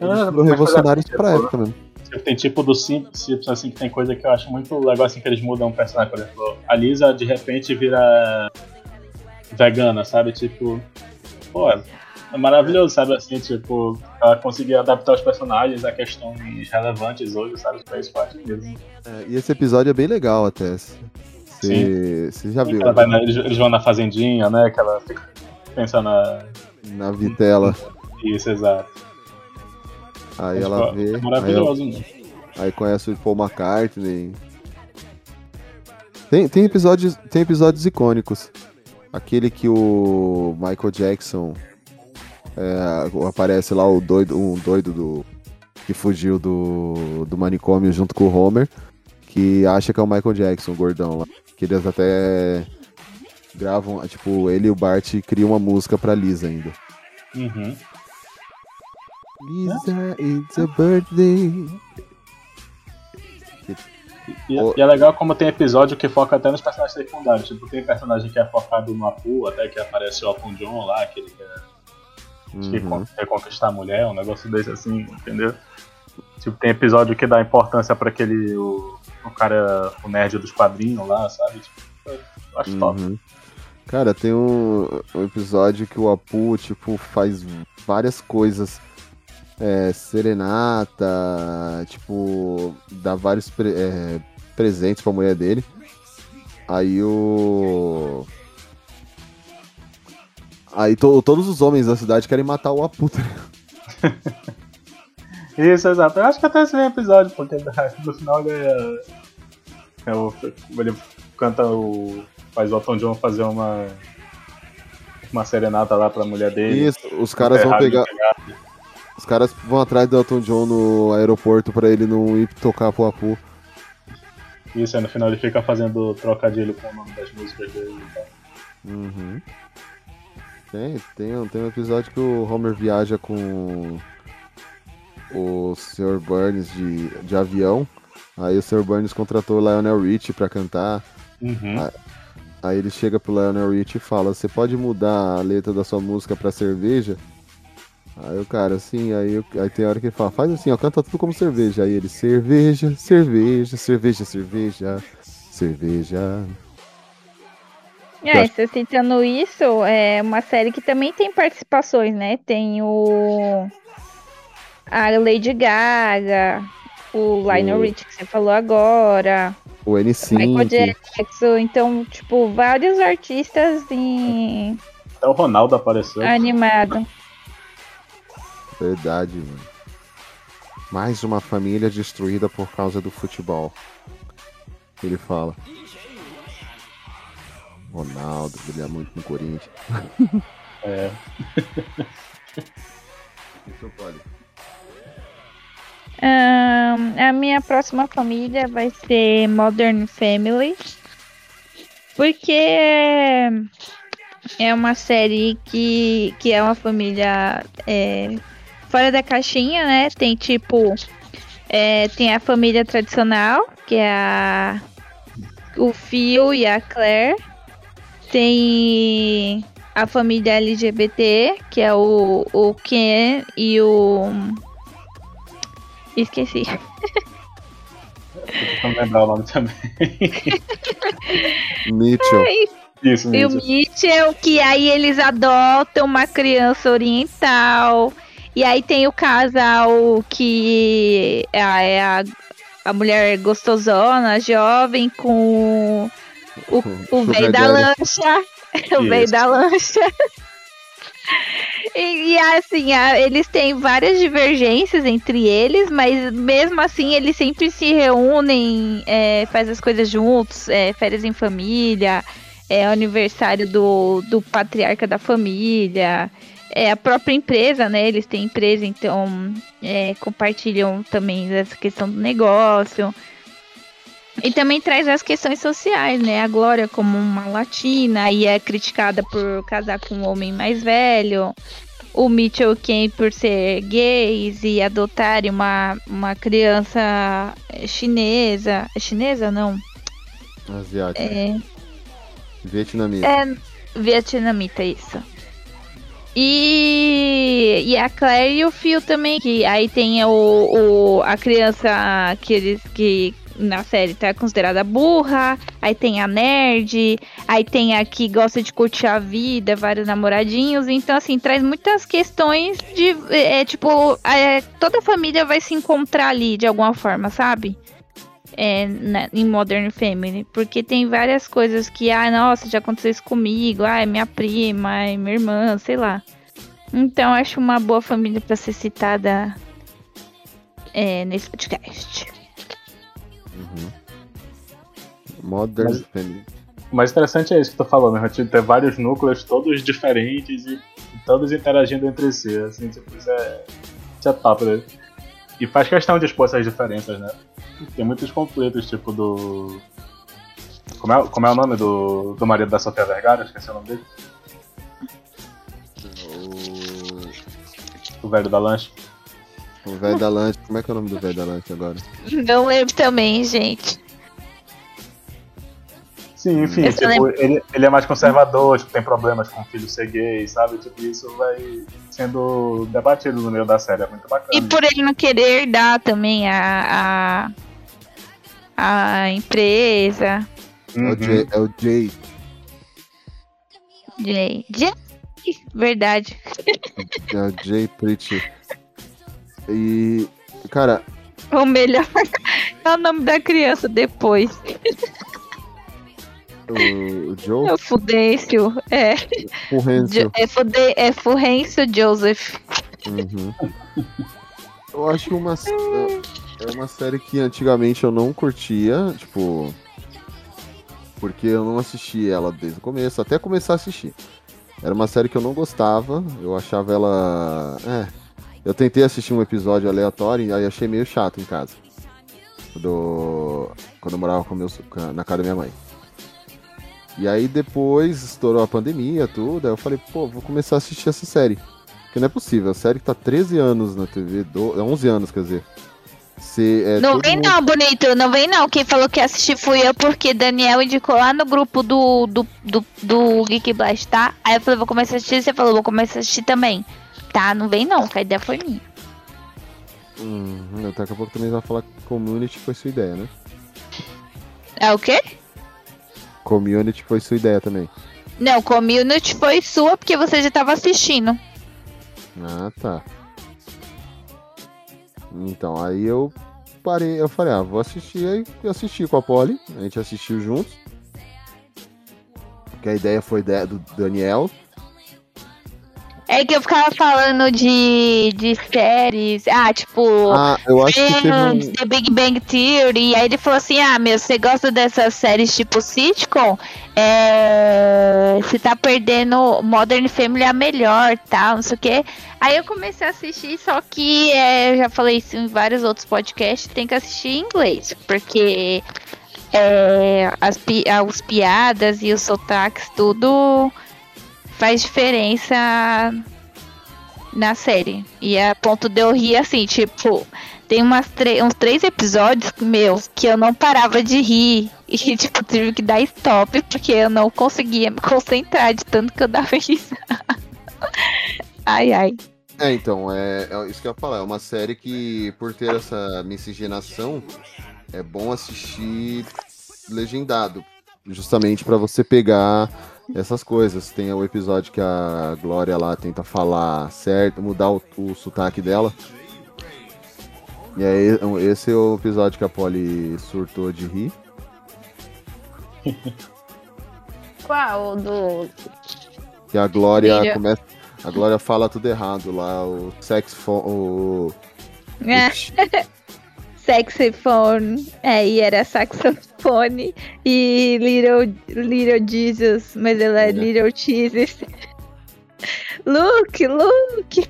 eles Ah, revolucionários pra exemplo, época mesmo. Tipo, Tem tipo do Simpsons, Simpsons, assim, que tem coisa que eu acho muito legal, assim, que eles mudam o personagem. Por exemplo, a Lisa de repente vira vegana, sabe? Tipo, pô, é maravilhoso, sabe? Assim, tipo, ela conseguir adaptar os personagens a questões relevantes hoje, sabe? Pra isso, eu acho mesmo. É, e esse episódio é bem legal até. Você já viu? Vai na- eles, vão na fazendinha, né? Que ela fica pensando na. Na vitela. Isso, exato. Aí ela vê. é maravilhoso, aí, né? ela- aí conhece o Paul McCartney. Tem, tem, episódios, tem episódios icônicos. Aquele que o Michael Jackson é, aparece lá, o doido, um doido do. que fugiu do, do manicômio junto com o Homer, que acha que é o Michael Jackson, o gordão lá. Que eles até gravam, tipo, ele e o Bart criam uma música pra Lisa ainda. Uhum. Lisa, it's a birthday. E, O- e é legal como tem episódio que foca até nos personagens secundários. Tipo, tem personagem que é focado no Apu, até que aparece o Elton John lá, que ele quer, que Uhum. quer conquistar a mulher, um negócio desse assim, entendeu? Tipo, tem episódio que dá importância pra aquele. O, o cara, o nerd dos quadrinhos lá, sabe? Tipo, eu acho top. Uhum. Cara, tem um, um episódio que o Apu, tipo, faz várias coisas. É, serenata, tipo, dá vários pre- é, presentes pra mulher dele. Aí o. Aí to- todos os homens da cidade querem matar o Apu. tá ligado? Isso, exato. Eu acho que até esse episódio, porque no final ele é, é ele canta o. faz o Elton John fazer uma. uma serenata lá pra mulher dele. Isso, os caras vão pegar. Os caras vão atrás do Elton John no aeroporto pra ele não ir tocar pro Apu. Isso, aí no final ele fica fazendo trocadilho com o nome das músicas dele e tal. Uhum. Tem, tem, tem um episódio que o Homer viaja com o Sr. Burns de, de avião. Aí o Sr. Burns contratou o Lionel Richie pra cantar. Uhum. Aí, aí ele chega pro Lionel Richie e fala: Você pode mudar a letra da sua música pra cerveja? Aí o cara, assim, aí, aí tem hora que ele fala: Faz assim, ó, canta tudo como cerveja. Aí ele: Cerveja, cerveja, cerveja, cerveja, cerveja. É, você citando isso, é uma série que também tem participações, né? Tem o. A Lady Gaga, o Lionel O- Richie que você falou agora, O N5. Michael Jackson, então, tipo, vários artistas em Até o Ronaldo apareceu. animado. Verdade, mano. Mais uma família destruída por causa do futebol. Ele fala. Ronaldo, brilha muito no Corinthians. É. Isso pode. A minha próxima família vai ser Modern Family. Porque é uma série que, que é uma família é, fora da caixinha, né? Tem tipo. é, tem a família tradicional, que é a, o Phil e a Claire. Tem a família LGBT, que é o, o Ken e o. Esqueci. Não lembrar o nome também. Mitchell. Isso, E o Mitchell. Que aí eles adotam uma criança oriental. E aí tem o casal que é a, é a, a mulher gostosona, jovem, com o, o velho Sugar da lancha. o velho da lancha. E, e, assim, a- eles têm várias divergências entre eles, mas mesmo assim eles sempre se reúnem, é, faz as coisas juntos, é, férias em família, é aniversário do, do patriarca da família, é a própria empresa, né? Eles têm empresa, então é, compartilham também essa questão do negócio. E também traz as questões sociais, né? A Glória como uma latina e é criticada por casar com um homem mais velho. O Mitchell Ken por ser gays e adotarem uma, uma criança chinesa. É chinesa, não? Asiático. É, Vietnamita. é vietnamita, isso. E, e a Claire e o Phil também, que aí tem o, o, a criança que eles que na série tá considerada burra, aí tem a nerd, aí tem a que gosta de curtir a vida, vários namoradinhos, então assim, traz muitas questões de, é, tipo, é, toda a família vai se encontrar ali de alguma forma, sabe? é, na- em Modern Family, porque tem várias coisas que, ah, nossa, já aconteceu isso comigo, ah, é minha prima, é minha irmã, sei lá. Então, acho uma boa família para ser citada é, nesse podcast. Uhum. Modern Mas- Family. O mais interessante é isso que tu falou, né? Tipo, ter vários núcleos, todos diferentes e, e todos interagindo entre si. Assim, tipo, isso é, isso é top, né? E faz questão de expor essas diferenças, né? Tem muitos conflitos, tipo do. Como é, como é o nome do, do marido da Sofia Vergara? Esqueci o nome dele. O velho da lanche. O velho da lanche. Como é que é o nome do velho da lanche agora? Não lembro também, gente. Sim, enfim, Eu tipo, ele, ele é mais conservador, tipo, tem problemas com o filho ser gay, sabe? Tipo, isso vai sendo debatido no meio da série, é muito bacana. E por ele não querer herdar também a, a, a empresa. É, Uhum. o Jay, é o Jay. Jay. Jay. Verdade. É o Jay Pretty. E. Cara, O melhor é o nome da criança depois. o, o Joe. É o Fudêncio. É. Furrencio. É, Fude, é Furrencio Joseph. Uhum. Eu acho uma. É uma série que antigamente eu não curtia, tipo. Porque eu não assisti ela desde o começo, até começar a assistir. Era uma série que eu não gostava, eu achava ela. É. Eu tentei assistir um episódio aleatório e aí achei meio chato em casa. Do... Quando eu morava com meus... na casa da minha mãe. E aí depois estourou a pandemia, tudo, aí eu falei, pô, vou começar a assistir essa série. Porque não é possível, a série que tá 13 anos na TV, do... é 11 anos, quer dizer. Se, é, não vem mundo- não, bonito, não vem não. Quem falou que ia assistir fui eu, porque Daniel indicou lá no grupo do, do, do, do Geek Blast, tá? Aí eu falei, vou começar a assistir, você falou, vou começar a assistir também. Tá, não vem não, que a ideia foi minha. Hum, daqui a pouco também vai falar que Community foi sua ideia, né? É o quê? Community foi sua ideia também. Não, Community foi sua, porque você já tava assistindo. Ah, tá. Então, aí eu parei, eu falei, ah, vou assistir, aí eu assisti com a Polly, a gente assistiu juntos. Porque a ideia foi ideia do Daniel. É que eu ficava falando de, de séries, ah, tipo, Ah, eu acho que teve um- Friends, The Big Bang Theory, e aí ele falou assim, ah, meu, você gosta dessas séries tipo sitcom? É... Você tá perdendo Modern Family é a melhor, tal, não sei o quê. Aí eu comecei a assistir, só que, é, eu já falei isso em vários outros podcasts, tem que assistir em inglês, porque é, as, pi- os piadas e os sotaques, tudo faz diferença na série. E a ponto de eu rir assim, tipo, tem umas uns três episódios, meu, que eu não parava de rir. E, tipo, tive que dar stop, porque eu não conseguia me concentrar de tanto que eu dava risada. ai, ai. É, então, é, é isso que eu ia falar. É uma série que, por ter essa miscigenação, é bom assistir legendado. Justamente pra você pegar essas coisas. Tem o episódio que a Glória lá tenta falar certo, mudar o, o sotaque dela. E aí, esse é o episódio que a Polly surtou de rir. Qual do. Que a Glória Miriam. começa. A Glória fala tudo errado lá, o saxofone. O... É. Saxophone. É, e era saxofone e Little, little Jesus, mas ela é Little Jesus. Luke, Luke.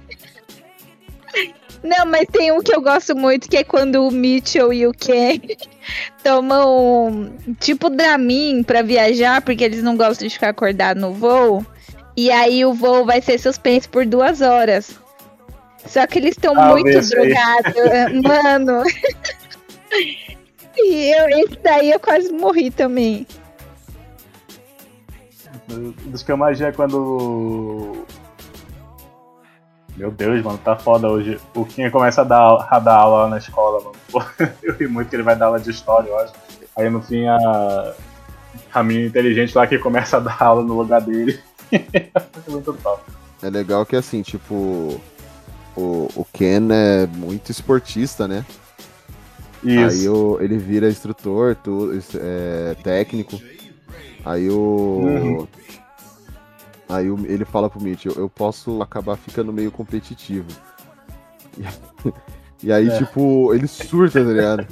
Não, mas tem um que eu gosto muito, que é quando o Mitchell e o Ken tomam tipo Dramin pra viajar, porque eles não gostam de ficar acordados no voo. E aí o voo vai ser suspenso por duas horas. Só que eles estão Ah, muito drogados, mano. E eu, esse daí eu quase morri também. Dos que eu vi é quando. Meu Deus, mano, tá foda hoje. O Kim começa a dar, a dar aula lá na escola, mano. Pô, Eu ri muito que ele vai dar aula de história, eu acho. Aí no fim a. A menina inteligente lá que começa a dar aula no lugar dele. muito top. É legal que assim, tipo. O, o Ken é muito esportista, né? Isso. Aí o, ele vira instrutor, tudo, isso, é, técnico. Aí o. Uhum. Aí o- ele fala pro Mitch, eu, eu posso acabar ficando meio competitivo. E, e aí, É. tipo, ele surta, tá ligado?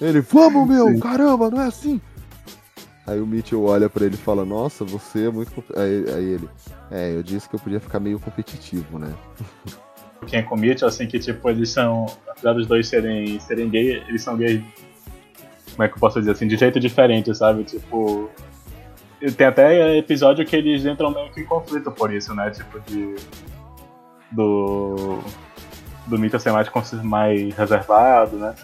Ele, vamos, meu, Sim. caramba, não é assim? Aí o Mitchell olha pra ele e fala, nossa, você é muito. compe-" Aí, aí ele, é, eu disse que eu podia ficar meio competitivo, né? O Kim com Mitchell, assim, que tipo, eles são. Apesar dos dois serem, serem gay, eles são gays. Como é que eu posso dizer assim? De jeito diferente, sabe? Tipo. Tem até episódio que eles entram meio que em conflito por isso, né? Tipo, de. Do. Do Mitchell ser mais, mais reservado, né?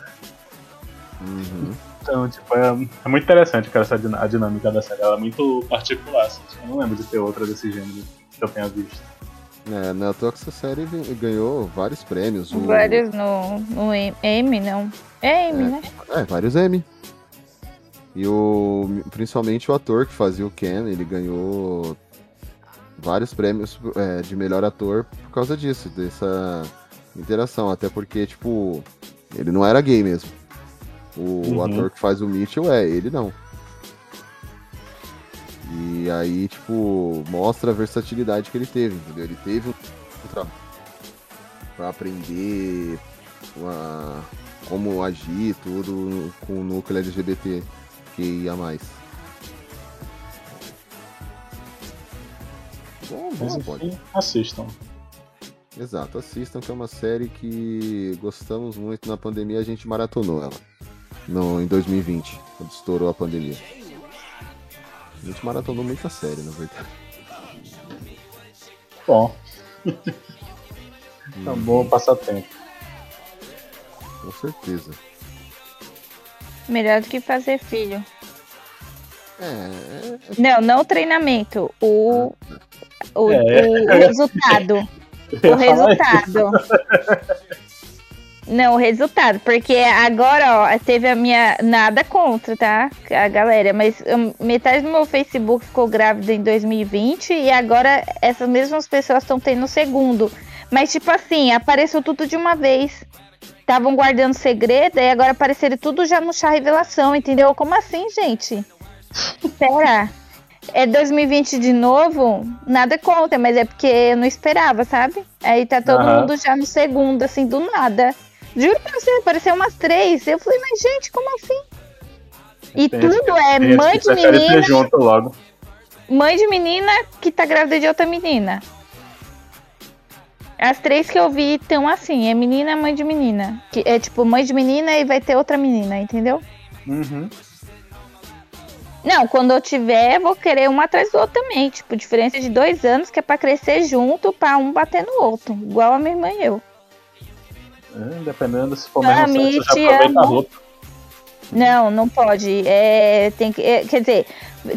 Uhum. Então, tipo, é, é muito interessante, cara, essa a dinâmica da série. Ela é muito particular, assim. Tipo, eu não lembro de ter outra desse gênero que eu tenha visto. É, na toa que essa série ganhou vários prêmios. o- Vários no, no M, M, não. É M, né? É, vários M. E o. Principalmente o ator que fazia o Ken, ele ganhou vários prêmios é, de melhor ator por causa disso, dessa interação. Até porque, tipo, ele não era gay mesmo. O Uhum. ator que faz o Mitchell é, ele não. E aí, tipo, mostra a versatilidade que ele teve, entendeu? Ele teve um trabalho pra aprender a- como agir, tudo com o núcleo LGBT que ia mais. Bom, Mas bom, pode. assistam. Exato, assistam que é uma série que gostamos muito na pandemia, a gente maratonou ela. No, em 2020, quando estourou a pandemia. A gente maratonou muita série, na verdade. Bom. é um bom passatempo. Com certeza. Melhor do que fazer filho. É, Não, não o treinamento. O, o, É. o, o resultado. O resultado. Não, o resultado, porque agora, ó, teve a minha. Nada contra, tá? A galera, mas hum, metade do meu Facebook ficou grávida em 2020 e agora essas mesmas pessoas estão tendo o segundo. Mas, tipo assim, apareceu tudo de uma vez. Estavam guardando segredo e agora apareceram tudo já no chá revelação, entendeu? Como assim, gente? Pera. É 2020 de novo? Nada contra, mas é porque eu não esperava, sabe? Aí tá todo Aham. mundo já no segundo, assim, do nada. Juro pra você, apareceu umas três. Eu falei, mas gente, como assim? E Tem tudo é mãe de menina, junto logo. mãe de menina que tá grávida de outra menina. As três que eu vi estão assim, é menina, mãe de menina. Que é tipo mãe de menina e vai ter outra menina, entendeu? Uhum. Não, quando eu tiver, vou querer um atrás do outro também. Tipo, diferença de dois anos, que é pra crescer junto, pra um bater no outro. Igual a minha irmã e eu. É, dependendo se for Ah, mesmo sexo, já aproveita a amo. roupa. Não, não pode. É, tem que, é, quer dizer,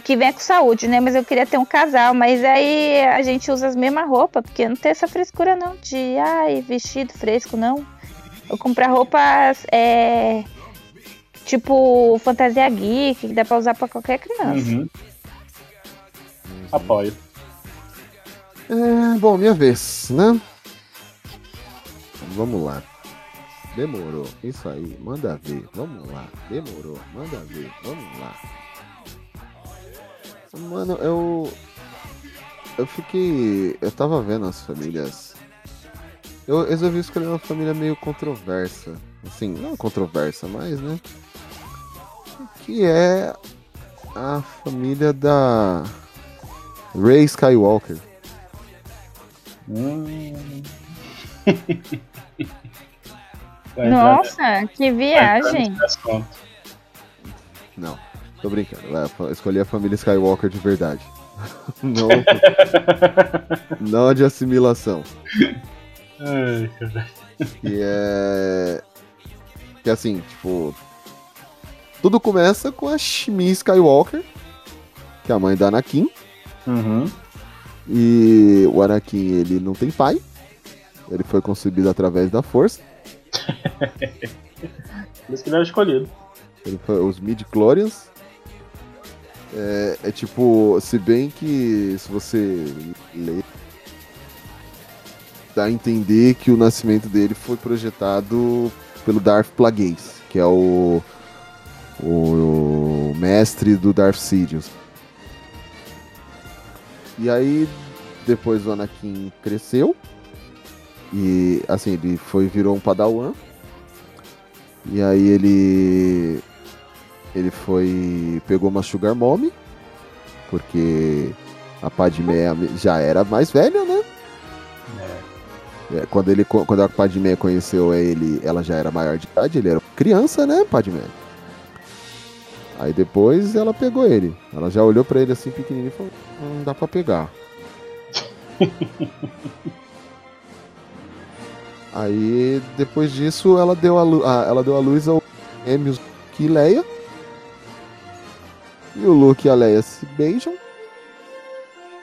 que venha com saúde, né? Mas eu queria ter um casal, mas aí a gente usa as mesmas roupas, porque não tem essa frescura não de ai, vestido fresco, não. Eu comprar roupas é, tipo fantasia geek, que dá pra usar pra qualquer criança. Uhum. Apoio. É, bom, minha vez, né? Vamos lá. Demorou. Isso aí, manda ver. Vamos lá. Demorou. Manda ver. Vamos lá. Mano, eu. eu fiquei. Eu tava vendo as famílias. Eu resolvi escolher uma família meio controversa. Assim, não controversa, mas, né? Que é a família da Ray Skywalker. Hum. Nossa, que viagem. Não, tô brincando. Escolhi a família Skywalker de verdade. Não, não de assimilação. Ai. Que é. Que assim, tipo. Tudo começa com a Shmi Skywalker, que é a mãe da Anakin. Uhum. E o Anakin, ele não tem pai. Ele foi concebido através da força. Por isso que ele era escolhido. Foi os midi-chlorians. É, é tipo, se bem que se você ler, dá a entender que o nascimento dele foi projetado pelo Darth Plagueis, que é o, o, o mestre do Darth Sidious. E aí, depois o Anakin cresceu. E assim, ele foi virou um padawan. E aí ele ele foi pegou uma Sugar Mommy, porque a Padmé já era mais velha, né? É, quando ele quando a Padmé conheceu ele, ela já era maior de idade, ele era criança, né, Padmé? Aí depois ela pegou ele. Ela já olhou para ele assim pequenininho e falou: "Não dá para pegar". Aí depois disso ela deu a, lu a, ela deu a luz ao Gêmeos e Leia. E o Luke e a Leia se beijam.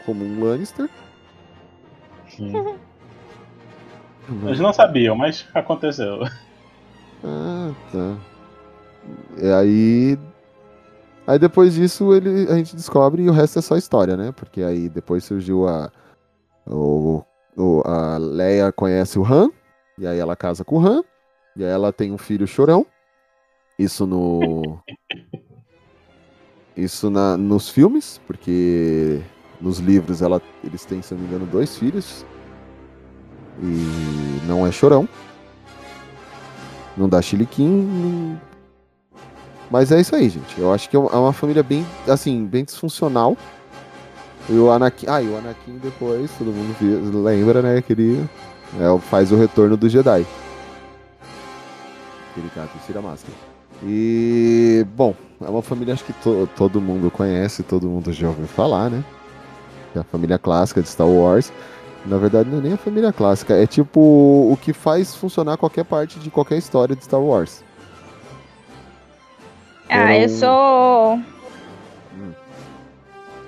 Como um Lannister. Sim. Eles não sabiam, mas aconteceu. Ah, tá. E aí. Aí depois disso ele, a gente descobre e o resto é só história, né? Porque aí depois surgiu a. O, o, a Leia conhece o Han. E aí ela casa com o Han. E aí ela tem um filho chorão. Isso no. Isso na, nos filmes, porque nos livros ela, eles têm, se não me engano, dois filhos. E não é chorão. Não dá chiliquim. Mas é isso aí, gente. Eu acho que é uma família bem, assim, bem disfuncional. E o Anakin. Ah, e o Anakin depois, todo mundo lembra, né? Que ele é, faz o retorno do Jedi. Aquele cara que tira a máscara. E, bom, é uma família acho que to, todo mundo conhece, todo mundo já ouviu falar, né? É a família clássica de Star Wars. Na verdade, não é nem a família clássica, é tipo o que faz funcionar qualquer parte de qualquer história de Star Wars. Ah, eu sou. Hum.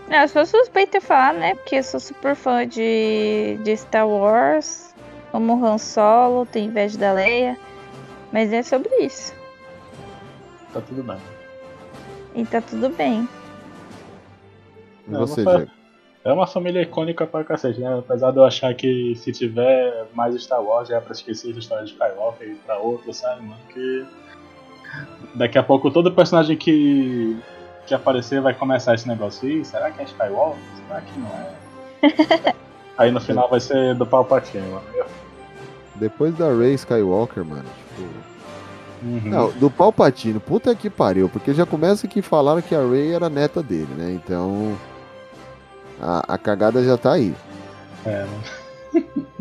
Não, eu sou suspeita de falar, né? Porque eu sou super fã de, de Star Wars. Como Han Solo, tenho inveja da Leia. Mas é sobre isso. Tá tudo bem. E tá tudo bem. E você, é uma, Diego? é uma família icônica pra cacete, né? Apesar de eu achar que se tiver mais Star Wars é pra esquecer a história de Skywalker e ir pra outro, sabe, mano? Que daqui a pouco todo personagem que, que aparecer vai começar esse negócio. Ih, será que é Skywalker? Será que não é? Aí no final vai ser do Palpatine, mano. Depois da Rey Skywalker, mano, tipo. Uhum. Não, do Palpatine, puta que pariu, porque já começa que falaram que a Rey era neta dele, né? Então. A, a cagada já tá aí. É, né?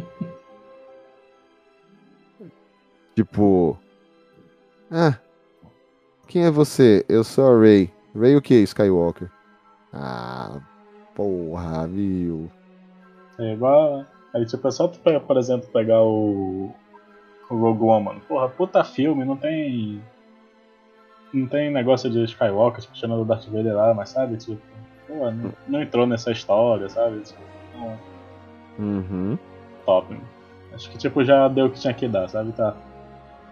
Tipo. Ah. Quem é você? Eu sou a Rey. Rey o que, Skywalker? Ah, porra, viu? É igual. Aí, tipo, é só tu, pegar, por exemplo, pegar o. O Rogue One, mano. Porra, puta filme, não tem. Não tem negócio de Skywalker, tipo, chamando o Darth Vader lá, mas sabe? Tipo, pô, não, não entrou nessa história, sabe? Tipo, não, Uhum. top. Acho que, tipo, já deu o que tinha que dar, sabe? Tá.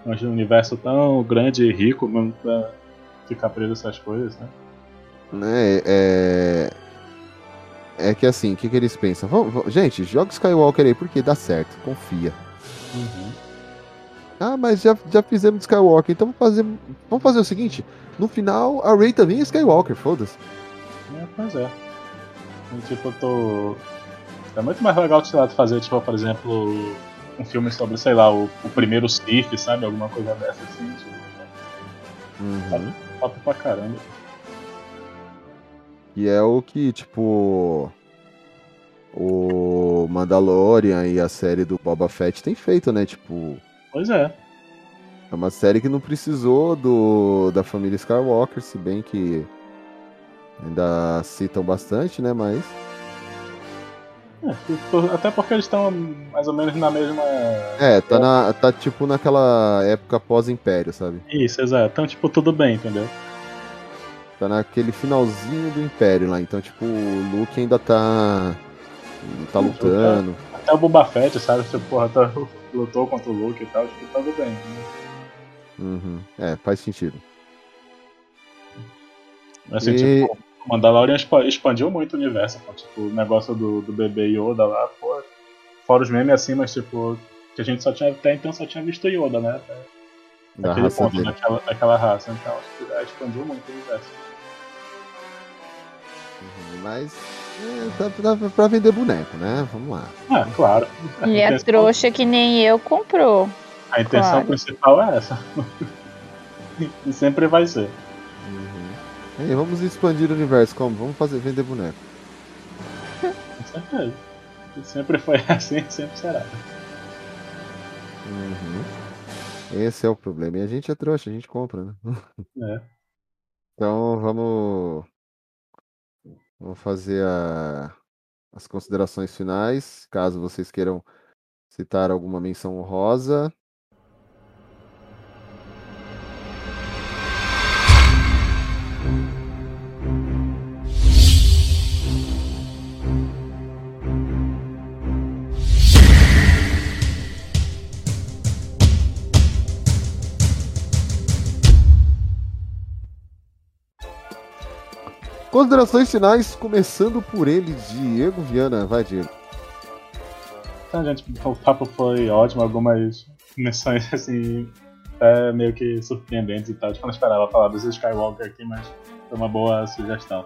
Um universo tão grande e rico mesmo pra ficar preso essas coisas, né? Né, é. É que assim, o que, que eles pensam? Vamos, vamos- gente, joga Skywalker aí porque dá certo, confia. Uhum. Ah, mas já, já fizemos Skywalker, então vamos fazer, vamos fazer o seguinte: no final a Rey também é Skywalker, foda-se. É, pois é. E, tipo, tu. É muito mais legal, sei lá, fazer, tipo, por exemplo, um filme sobre, sei lá, o, o primeiro Sith, sabe? Alguma coisa dessa assim. Tipo, Uhum. top pra caramba. E é o que, tipo. O Mandalorian e a série do Boba Fett tem feito, né? Tipo, Pois é. é uma série que não precisou do da família Skywalker, se bem que ainda citam bastante, né? Mas. É, até porque eles estão mais ou menos na mesma. É, tá, na, tá tipo naquela época pós-império, sabe? Isso, exato. Então, tipo, tudo bem, entendeu? Tá naquele finalzinho do império lá. Então, tipo, o Luke ainda tá. tá lutando. Até o Boba Fett, sabe? Tipo, porra, tá, lutou contra o Luke e tal, tipo, tudo bem. Uhum. É, faz sentido. Assim, E- tipo, o Mandalorian expa- expandiu muito o universo, pô. Tipo, o negócio do, do bebê Yoda lá, pô. Fora os memes assim, mas tipo, que a gente só tinha, até então só tinha visto Yoda, né? Até Da aquele raça ponto daquela, daquela raça. Então, expandiu muito o universo. Mas. É, tá, tá pra vender boneco, né? Vamos lá. Ah, claro. A E a intenção- trouxa que nem eu comprou. A intenção Claro. principal é essa. e sempre vai ser. Uhum. Aí, vamos expandir o universo. Como? Vamos fazer vender boneco. Com certeza. Sempre foi assim, sempre será. Uhum. Esse é o problema. E a gente é trouxa, a gente compra, né? É. Então vamos. Vamos fazer a- as considerações finais. Caso vocês queiram citar alguma menção honrosa. Considerações finais, começando por ele, Diego Viana. Vai, Diego. Então, gente, o papo foi ótimo, algumas menções assim, até meio que surpreendentes e tal. Tipo, não esperava falar dos Skywalker aqui, mas foi uma boa sugestão.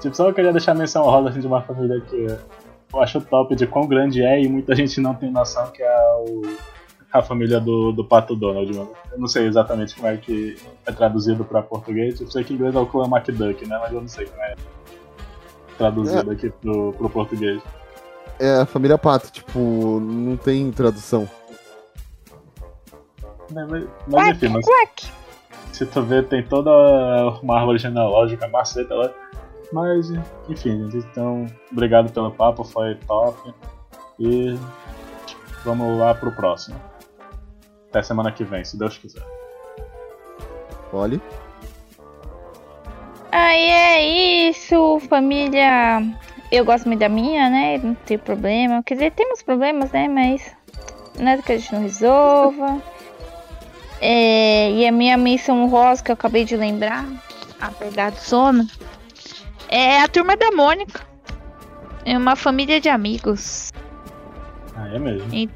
Tipo, só eu queria deixar a menção rosa assim, de uma família que eu acho top de quão grande é e muita gente não tem noção que é o, a família do, do Pato Donald. Mano. Eu não sei exatamente como é que é traduzido para português. Eu sei que em inglês é o clã McDuck, né? Mas eu não sei como é traduzido aqui pro, pro português. É a família Pato, tipo, não tem tradução. Né, Mas, mas enfim, mas, se tu ver, tem toda uma árvore genealógica, maceta lá. Mas, enfim, gente, então, obrigado pelo papo, foi top. E vamos lá pro próximo. Até semana que vem, se Deus quiser. Olhe. Aí é isso, família. Eu gosto muito da minha, né? Não tem problema. Quer dizer, temos problemas, né? Mas nada que a gente não resolva. É, e a minha missão rosa que eu acabei de lembrar, apesar do sono, é a turma da Mônica. É uma família de amigos. Ah, é mesmo. En-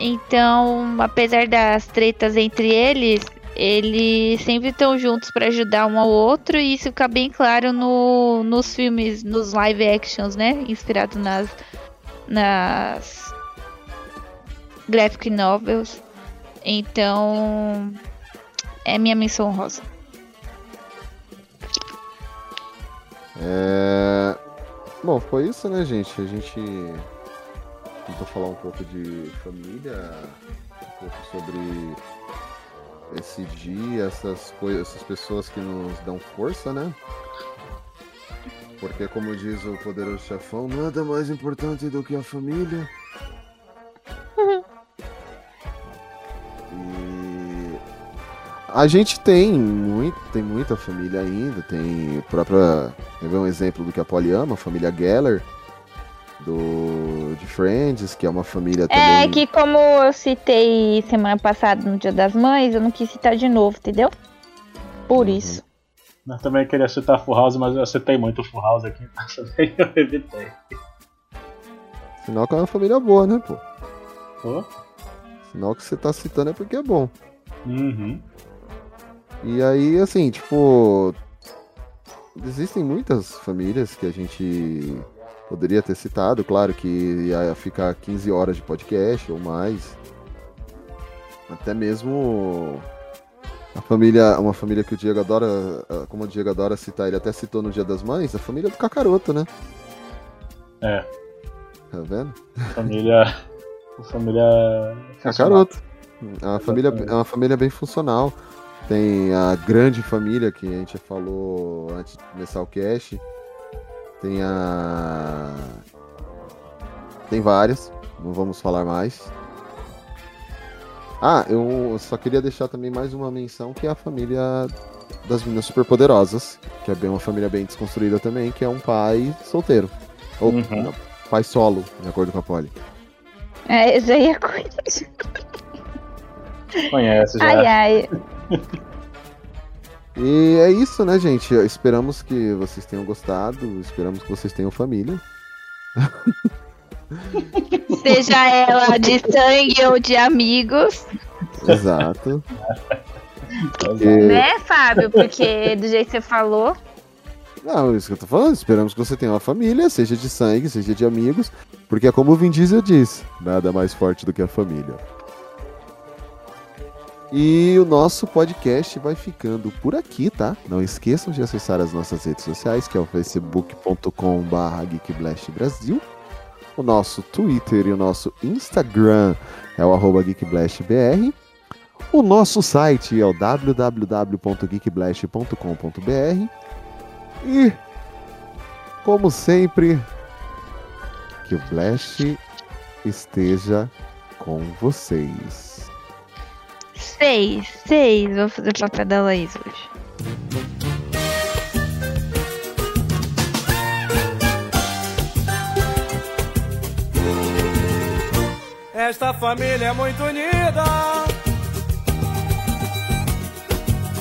Então, apesar das tretas entre eles, eles sempre estão juntos pra ajudar um ao outro e isso fica bem claro no, nos filmes, nos live actions, né? Inspirado nas nas graphic novels. Então, é minha missão rosa. É... Bom, foi isso, né, gente? A gente tentou falar um pouco de família, um pouco sobre esse dia, essas coisas, essas pessoas que nos dão força, né? Porque como diz o poderoso chefão, nada mais importante do que a família. A gente tem muito, tem muita família ainda, tem própria, quer ver um exemplo do que a Polly ama, a família Geller do de Friends, que é uma família É também. que como eu citei semana passada no Dia das Mães, eu não quis citar de novo, entendeu? Por isso. Eu também queria citar Full House, mas eu citei muito Full House aqui, então também eu evitei. Sinal que é uma família boa, né, pô? Pô. Sinal que você tá citando é porque é bom. Uhum. E aí, assim, tipo. Existem muitas famílias que a gente Poderia ter citado, claro que ia ficar 15 horas de podcast ou mais. Até mesmo a família, uma família que o Diego adora, como o Diego adora citar, ele até citou no Dia das Mães, a família do Cacaroto, né? É. Tá vendo? Família. Família. Cacaroto. É uma, família, é uma família bem funcional. Tem a grande família que a gente falou antes de começar o cast. Tem a. Tem várias, não vamos falar mais. Ah, eu só queria deixar também mais uma menção que é a família das meninas superpoderosas, que é bem uma família bem desconstruída também, que é um pai solteiro. Ou Uhum. não, pai solo, de acordo com a Polly. É, essa aí é coisa. Conhece já. Ai, ai. E é isso, né, gente? Esperamos que vocês tenham gostado, esperamos que vocês tenham família. Seja ela de sangue ou de amigos. Exato. E- Né, Fábio? Porque do jeito que você falou. Não, isso que eu tô falando, esperamos que você tenha uma família, seja de sangue, seja de amigos, porque é como o Vin Diesel diz, nada mais forte do que a família. E o nosso podcast vai ficando por aqui, tá? Não esqueçam de acessar as nossas redes sociais, que é o facebook.com.br geekblastbrasil. O nosso Twitter e o nosso Instagram é o arroba geekblastbr. O nosso site é o www.geekblast.com.br. E, como sempre, que o Blast esteja com vocês. Seis, seis. Vou fazer o papel da Laís hoje. Esta família é muito unida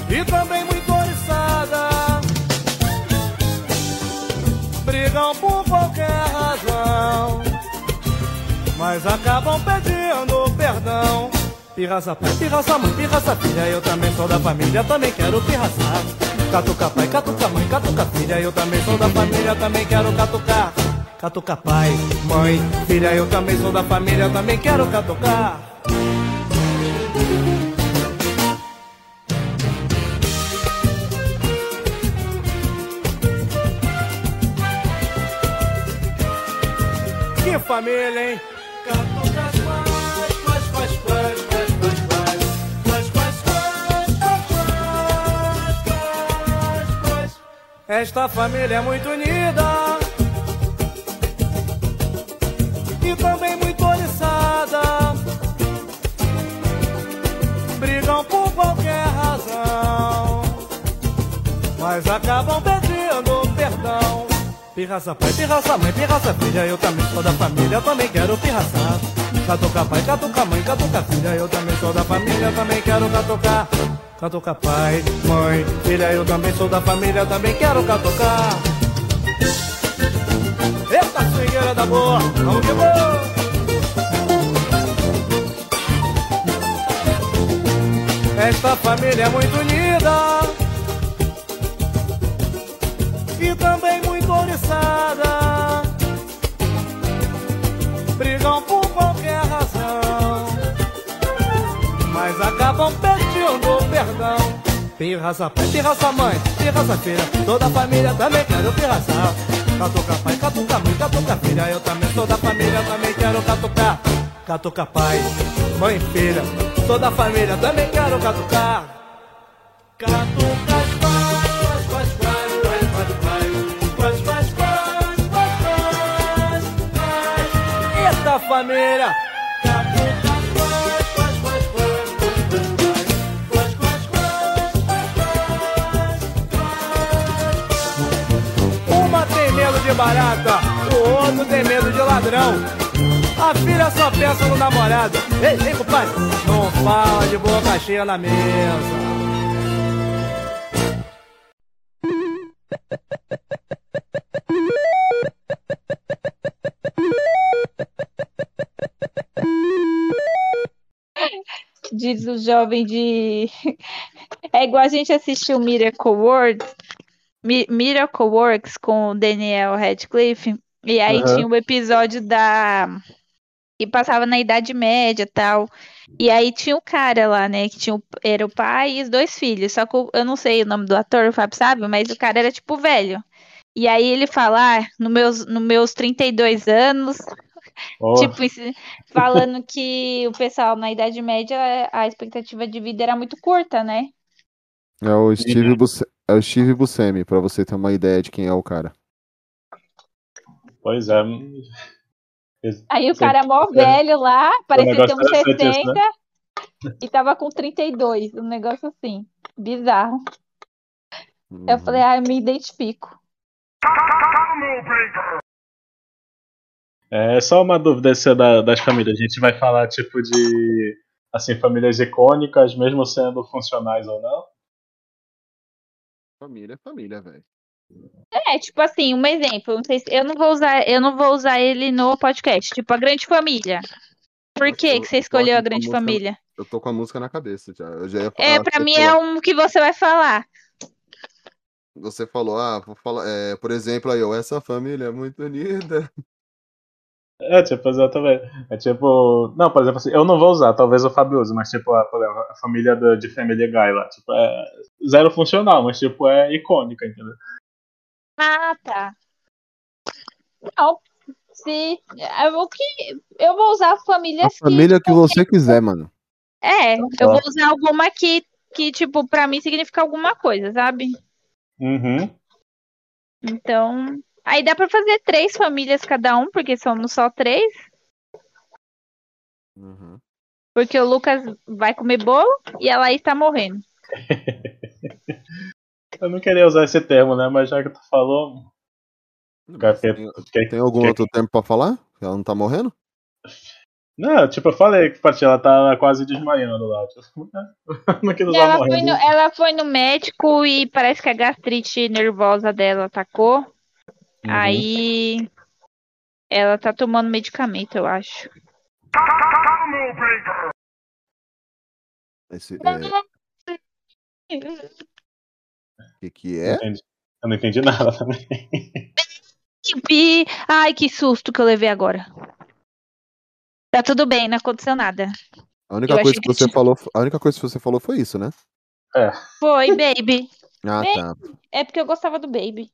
e também muito oriçada. Brigam por qualquer razão, mas acabam pedindo perdão. Pirraça pai, pirraça mãe, pirraça filha, eu também sou da família, também quero pirraçar. Catuca pai, catuca mãe, catuca filha, eu também sou da família, também quero catucar. Catuca pai, mãe, filha, eu também sou da família, também quero catucar. Que família, hein? Quais, quais, quais, quais, Esta família é muito unida e também muito oriçada. Brigam por qualquer razão, mas acabam pedindo perdão. Pirraça pai, pirraça mãe, pirraça filha, eu também sou da família, eu também quero pirraçar. Catuca pai, catuca mãe, catuca filha, eu também sou da família, eu também quero catucar. Catuca pai, mãe, filha, eu também sou da família, também quero catucar. Eita, swingueira da boa, vamos que vamos! Esta família é muito unida e também muito oriçada. Brigam por qualquer razão, mas acabam pedindo perdão. Pirraça pai, pirraça mãe, pirraça filha, toda a família também quero pirraçar. Catuca pai, catuca mãe, catuca filha, eu também sou da família, também quero catucar. Catuca pai, mãe, filha, sou da família, também quero catucar. Catucas quais, quais, quais, quais, quais, quais, quais, quais, quais, quais, quais, quais. Eita família! De barata, o outro tem medo de ladrão. A filha só pensa no namorado. Ei, ei, compadre, não fala de boca cheia na mesa. Diz o jovem de. É igual a gente assistiu Miracle Works, Mi- Miracle Works com o Daniel Radcliffe. E aí Aham. tinha um episódio da. que passava na Idade Média e tal. E aí tinha o cara lá, né? Que tinha o... era o pai e os dois filhos. Só que eu não sei o nome do ator, o Fábio sabe, mas o cara era tipo velho. E aí ele fala, ah, no meus, no meus 32 anos, Ó, tipo, falando que o pessoal na Idade Média, a expectativa de vida era muito curta, né? É o Steve, Buse... é o Steve Buscemi, pra você ter uma ideia de quem é o cara. Pois é. Aí o cara mó velho lá, parecia ter uns interessante isso, 60 né? e tava com 32, um negócio assim, bizarro. Uhum. Eu falei, ah, eu me identifico. É só uma dúvida essa da- das famílias. A gente vai falar tipo de assim famílias icônicas, mesmo sendo funcionais ou não? Família é família, velho. É, tipo assim, um exemplo, não sei se- eu não vou usar, eu não vou usar ele no podcast, tipo a grande família. Por que eu- que você eu escolheu a grande música- família? Eu tô com a música na cabeça já. Eu já ia É, falar, pra você mim é um que você vai falar. Você falou, ah, vou falar, é, por exemplo, aí, ó, essa família é muito unida. É, tipo, exatamente. É tipo. Não, por exemplo assim, eu não vou usar, talvez o Fábio use, mas tipo, a, exemplo, a família do- de Family Guy lá, tipo, é zero funcional, mas tipo, é icônica, entendeu? Ah, tá. Não, se é o que eu vou usar A famílias que família que você quiser, mano. é, eu Tá. vou usar alguma que que tipo pra mim significa alguma coisa, sabe? Uhum. Então, aí dá pra fazer três famílias cada um, porque somos só três, Uhum. porque o Lucas vai comer bolo e a Laís tá morrendo. Eu não queria usar esse termo, né? Mas já que tu falou. Tem, tem algum quer- outro tempo pra falar? Ela não tá morrendo? Não, tipo, eu falei que Paty, ela tá quase desmaiando lá. Tipo, não quis usar Ela foi, no, ela foi no médico e parece que a gastrite nervosa dela atacou. Uhum. Aí ela tá tomando medicamento, eu acho. Esse, é, que que é? Entendi. Eu não entendi nada também. Ai, que susto que eu levei agora. Tá tudo bem, não aconteceu nada. A única Eu coisa que que você tinha- falou, a única coisa que você falou foi isso, né? É. Foi, baby. Ah, Bem- tá. É porque eu gostava do baby.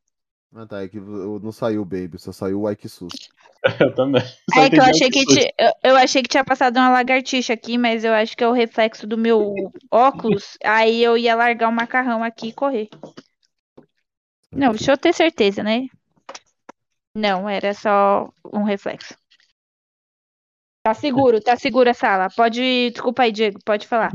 Ah, tá. É que não saiu o Baby, só saiu o Ai que susto. Eu também. Só É que eu achei que, ti- eu, eu achei que tinha passado uma lagartixa aqui, mas eu acho que é o reflexo do meu óculos. Aí eu ia largar o macarrão aqui e correr. Não, deixa eu ter certeza, né? Não, era só um reflexo. Tá seguro, tá segura a sala. Pode. Desculpa aí, Diego, pode falar.